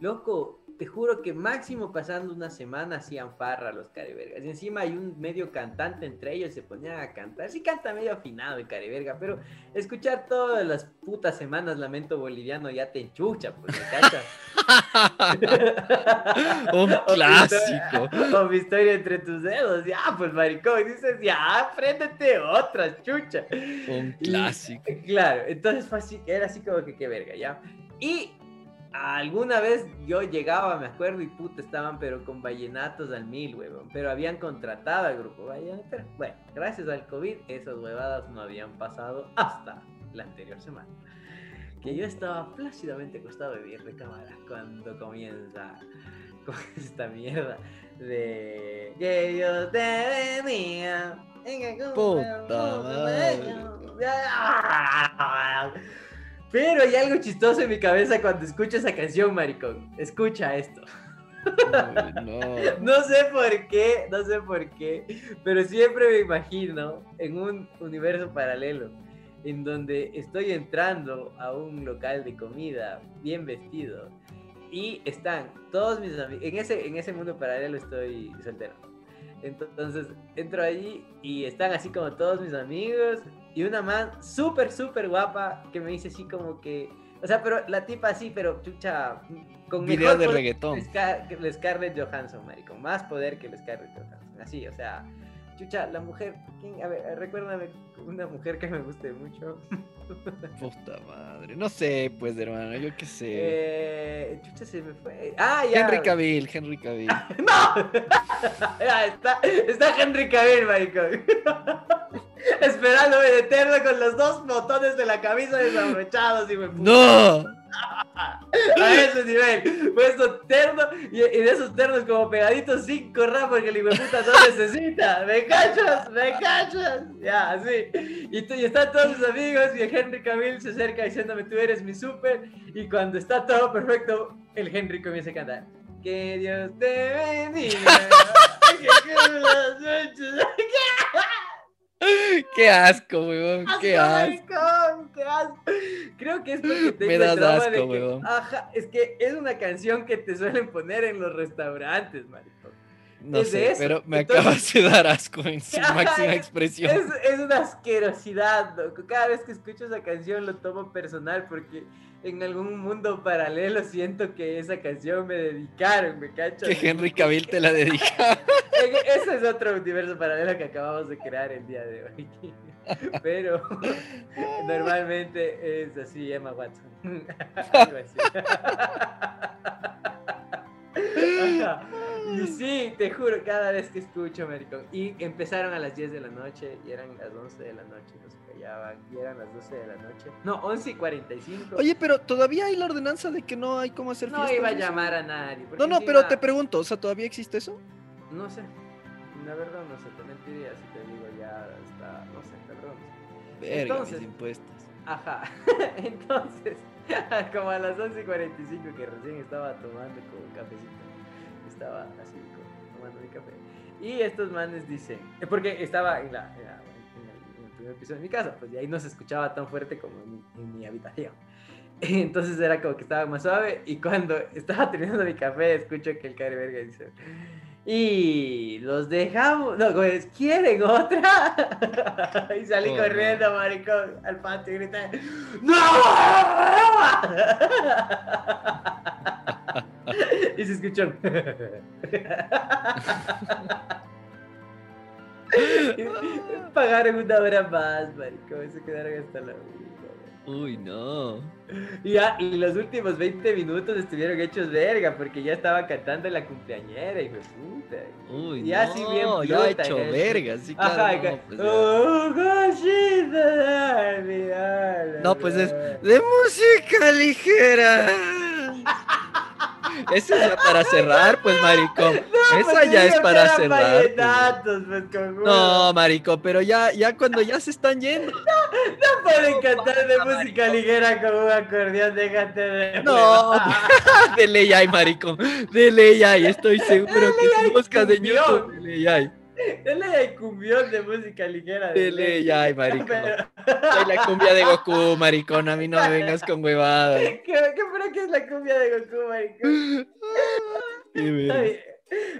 Loco, te juro que máximo pasando una semana hacían farra los caribergas. Y encima hay un medio cantante entre ellos, se ponían a cantar. Sí canta medio afinado el cariberga, pero escuchar todas las putas semanas Lamento Boliviano ya te enchucha, pues, ¿me cachas? *laughs* Un *laughs* clásico. O mi historia entre tus dedos. Ya, pues maricón. y Dices, ya, apréndete otra, chucha. Un Y- clásico. Claro, entonces fue así, era así como que qué verga, ¿ya? Y alguna vez yo llegaba, me acuerdo, y puta, estaban pero con vallenatos al mil, huevón. Pero habían contratado al grupo vallenatero. Bueno, gracias al COVID, esas huevadas no habían pasado hasta la anterior semana. Que yo estaba plácidamente acostado de mi recámara cuando comienza *laughs* con esta mierda de que yo te venía. Puta madre. Pero hay algo chistoso en mi cabeza cuando escucho esa canción, maricón. Escucha esto. No. *laughs* No sé por qué, no sé por qué, pero siempre me imagino en un universo paralelo en donde estoy entrando a un local de comida bien vestido y están todos mis amigos, en ese, en ese mundo paralelo estoy soltero. Entonces entro allí y están así como todos mis amigos y una man súper, súper guapa que me dice así como que, o sea, pero la tipa así, pero chucha, con Video de reggaetón. que Scarlett Johansson, marico, más poder que la Scarlett Johansson, así, o sea, chucha, la mujer, ¿quién? a ver, recuérdame una mujer que me guste mucho. *laughs* Puta madre. No sé, pues, hermano, yo qué sé. Eh, chucha, se me fue. Ah, ya. Henry Cavill, Henry Cavill. *laughs* ¡No! Ya, *laughs* está, está Henry Cavill, maricón. Esperándome de eterno con los dos botones de la camisa desabrochados, y me ¡No! *laughs* A ese nivel. Puesto terno y, de esos ternos como pegaditos cinco ramos que el hijo puta no necesita. *laughs* ¿Me cachas? ¿Me cachas? Ya, así. Y, están todos sus amigos y el Henry Cavill se acerca diciéndome tú eres mi súper. Y cuando está todo perfecto, el Henry comienza a cantar. Que Dios te bendiga. *laughs* que muchos- *laughs* Qué asco, weón. Qué asco. qué asco. Creo que es porque tengo Me das el asco, de que, weón. Ajá, es que es una canción que te suelen poner en los restaurantes, maricón. No es sé, eso. pero me Entonces- acabas de dar asco en su *laughs* máxima es- expresión. Es, es una asquerosidad, loco. Cada vez que escucho esa canción lo tomo personal porque en algún mundo paralelo siento que esa canción me dedicaron, ¿me cachas? Que Henry Cavill te la dedica. *laughs* Ese es otro universo paralelo que acabamos de crear el día de hoy. *laughs* Pero normalmente es así, Emma Watson. Algo así. Y *laughs* sí, te juro, cada vez que escucho, maricón. Y empezaron a las 10 de la noche y eran las 11 de la noche, no se callaban. Y eran las 12 de la noche. No, 11 y 45. Oye, pero todavía hay la ordenanza de que no hay cómo hacer no fiestas iba a llamar a nadie. No, no, encima- pero te pregunto, o sea, ¿todavía existe eso? No sé. La verdad no sé, te mentiría si te digo ya está, no sé, no sé. Verga, Entonces- mis impuestos. Ajá. *laughs* Entonces, *laughs* como a las 11.45 que recién estaba tomando como un cafecito, estaba así tomando mi café. Y estos manes dicen, eh, porque estaba en, la, en, la- en el, en el primer piso de mi casa, pues de ahí no se escuchaba tan fuerte como en mi, habitación. *laughs* Entonces era como que estaba más suave y cuando estaba terminando mi café escucho que el verga dice y los dejamos, no, pues, ¿quieren otra? *laughs* y salí Oh, corriendo, maricón, al patio y grité ¡No! *laughs* y se escuchó *laughs* Pagaron una hora más, maricón, se quedaron hasta la una. Uy, no. Y, ya, y los últimos 20 minutos estuvieron hechos verga porque ya estaba cantando la cumpleañera, hijo de puta. Uy, Y así no, bien ya puta, hecho ¿eh? verga, sí, claro. Ajá, no, que- pues oh, No, pues es de música ligera. *laughs* Esa es ya para cerrar, pues, maricón. No, Esa pues, ya es que para cerrar. pues. No, marico, pero ya, ya cuando ya se están yendo. *laughs* No pueden cantar de música ligera con un acordeón, déjate de. No, *laughs* de ley hay, marico. De ley hay, estoy seguro que hay si buscas en. YouTube, de ley hay. Dele hay cumbión de música ligera. De ley hay, marico. Pero- Soy la cumbia de Goku, maricón. A mí no me vengas con huevadas. *laughs* ¿Qué, qué, pero qué es la cumbia de Goku, maricón? Qué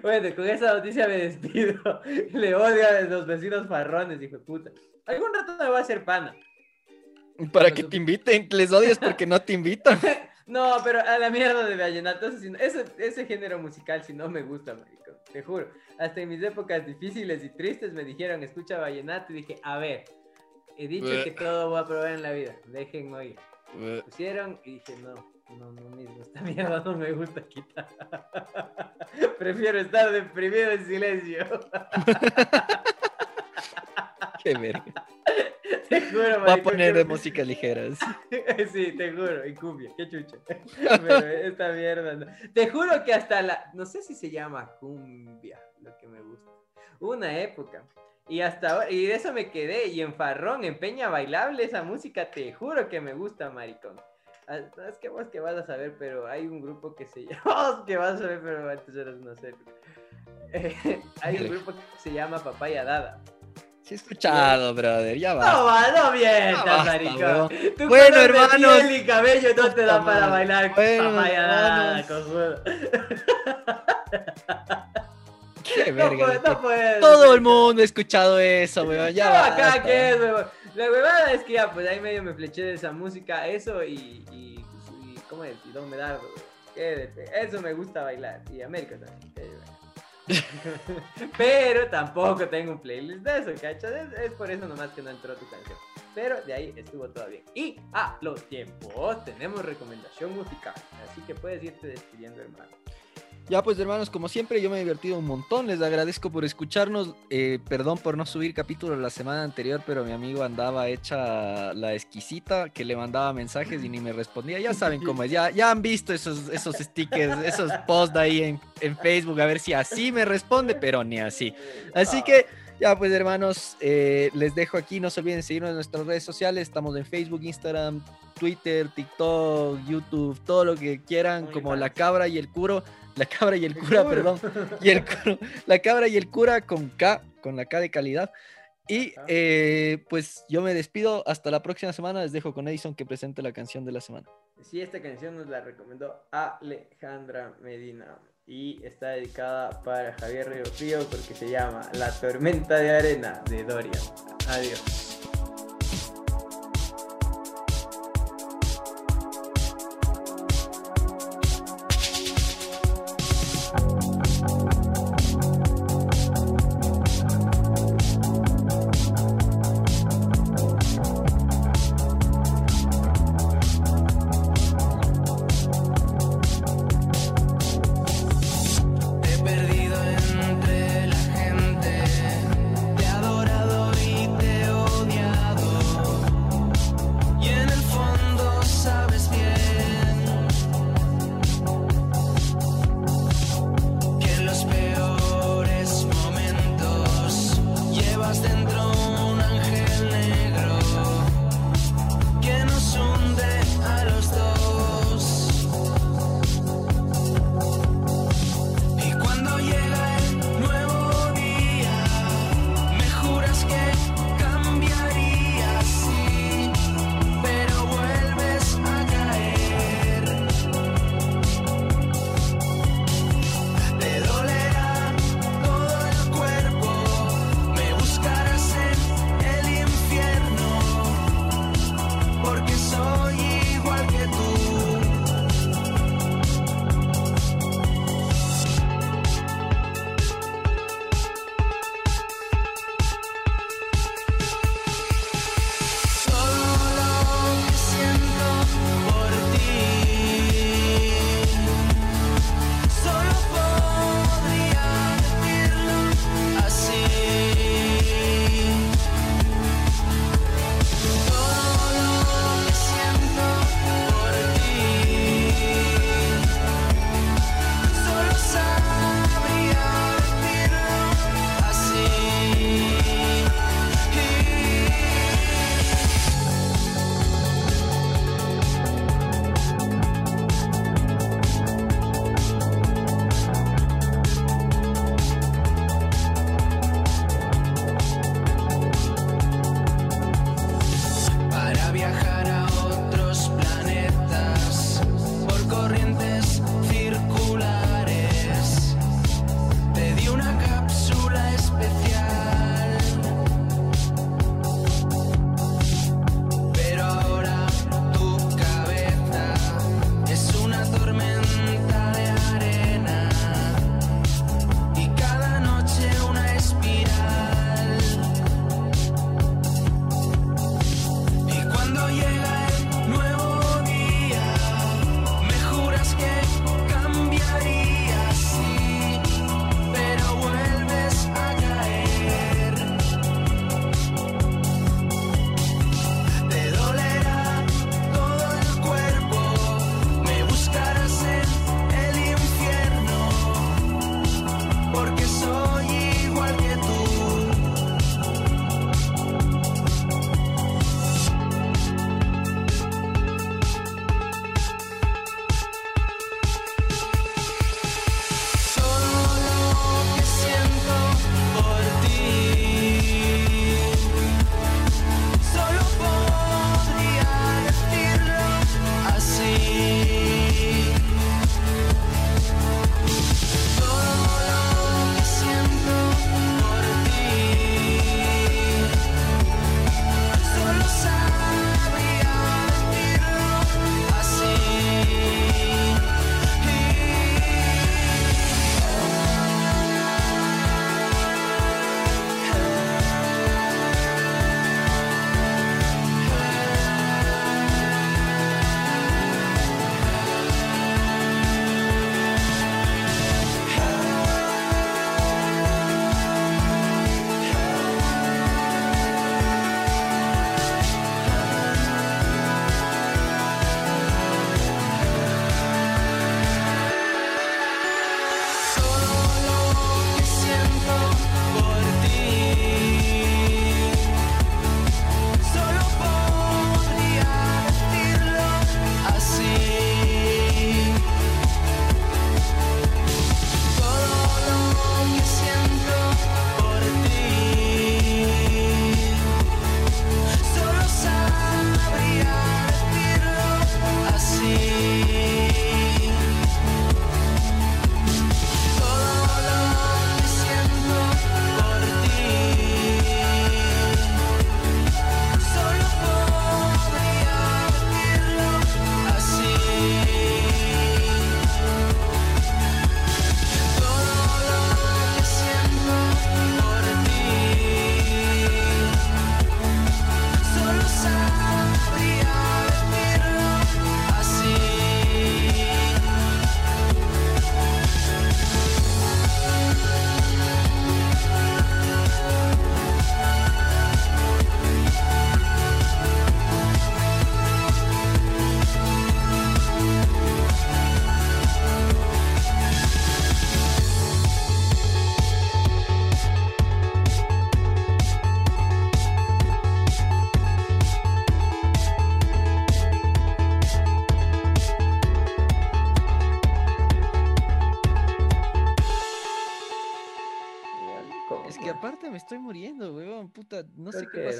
Bueno, con esa noticia me despido. *laughs* Le odio a los vecinos farrones, hijo de puta. Algún rato me voy a hacer pana. Para que te inviten, les odias porque no te invitan. *laughs* No, pero a la mierda de vallenato, ese, ese género musical si no me gusta, marico, te juro. Hasta en mis épocas difíciles y tristes me dijeron, escucha vallenato, y dije, a ver, he dicho que todo voy a probar en la vida, déjenme oír. Pusieron y dije, no, no, no mismo, esta *laughs* mierda no me gusta quitar. *laughs* Prefiero estar deprimido en silencio. *laughs* Qué verga. Te juro, Voy a poner de música ligera. sí. Te juro, y cumbia, qué chucha. Pero esta mierda, no. Te juro que hasta la, no sé si se llama cumbia, lo que me gusta. Una época. Y hasta ahora, y de eso me quedé, y en Farrón, en Peña Bailable, esa música, te juro que me gusta, maricón. Ah, no, Es que vos que vas a saber, pero hay un grupo que se *laughs* llama, que vas a saber, pero antes eras una serie. Eh, hay un grupo que se llama Papaya Dada. Sí he escuchado, brother. Ya No, va. va, no mientas, Ya basta, maricón. Tu Bueno, hermanos. piel y cabello no te da para bailar Bueno, papaya hermanos. cojudo. Qué *laughs* No verga. no. Todo el mundo ha escuchado eso, weón. Ya va. acá que es, weón. La huevada es que ya, pues ahí medio me fleché de esa música, eso y. y, y ¿Cómo es? Y Don Medardo. Quédate. Eso me gusta bailar. Y América también. *laughs* Pero tampoco tengo un playlist de eso, ¿cachas? Es, es por eso nomás que no entró tu canción. Pero de ahí estuvo todo bien. Y a los tiempos tenemos recomendación musical. Así que puedes irte despidiendo, hermano. Ya pues hermanos, como siempre yo me he divertido un montón, les agradezco por escucharnos, Eh, perdón por no subir capítulo la semana anterior, pero mi amigo andaba hecha la exquisita, que le mandaba mensajes y ni me respondía, ya saben cómo es, ya, ya han visto esos, esos stickers, esos posts ahí en, en Facebook, a ver si así me responde, pero ni así. Así que ya pues hermanos, eh, les dejo aquí, no se olviden seguirnos en nuestras redes sociales, estamos en Facebook, Instagram, Twitter, TikTok, YouTube, todo lo que quieran, como la cabra y el curo, la cabra y el cura, perdón, y el la cabra y el cura con K, con la K de calidad. Y eh, pues yo me despido. Hasta la próxima semana. Les dejo con Edison que presente la canción de la semana. Sí, esta canción nos la recomendó Alejandra Medina y está dedicada para Javier Río Frío porque se llama La tormenta de arena de Dorian. Adiós.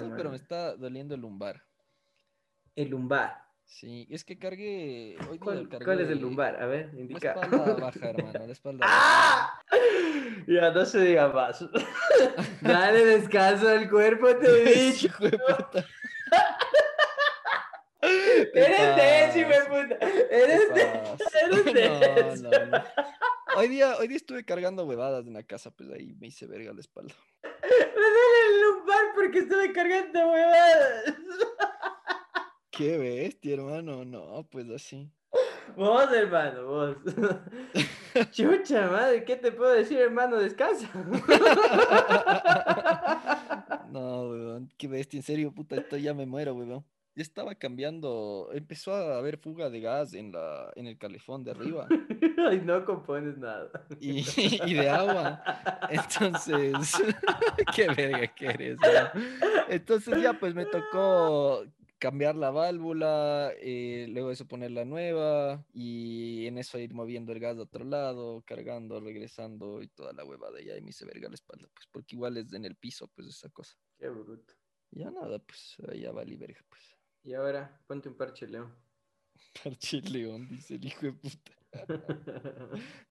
No sé ¿Por qué qué, pasó, pero me está doliendo el lumbar. El lumbar. Sí, es que cargué. Hoy ¿Cuál, cargué cuál es el lumbar? A ver, La indica. espalda baja, *laughs* hermano, la espalda baja. ¡Ah! Ya no se diga más. *laughs* Dale descanso al cuerpo, te he *laughs* dicho. Hijo de puta. Eres hijo de puta. Eres ¿Qué necio. pasa? Eres No, no, no. Hoy día, hoy día estuve cargando huevadas en la casa, pues ahí me hice verga la espalda. Me duele el lumbar porque estuve cargando huevadas. Qué bestia, hermano. No, pues así. Vos, hermano, vos. *laughs* Chucha, madre, ¿qué te puedo decir, hermano? Descansa. *laughs* No, weón, qué bestia, en serio, puta, esto ya me muero, weón. Ya estaba cambiando, empezó a haber fuga de gas en la, en el calefón de arriba *laughs* Ay, no compones nada. y, *laughs* y de agua. *laughs* Entonces, qué verga que eres, weón. Entonces ya pues me tocó cambiar la válvula, eh, luego de eso poner la nueva y en eso ir moviendo el gas de otro lado, cargando, regresando y toda la huevada. Y ahí me hice verga la espalda, pues porque igual es en el piso, pues esa cosa. Qué bruto. Ya nada, pues ya valí verga, pues. Y ahora, ponte un parche, León. Parche León, dice el hijo de puta. *laughs*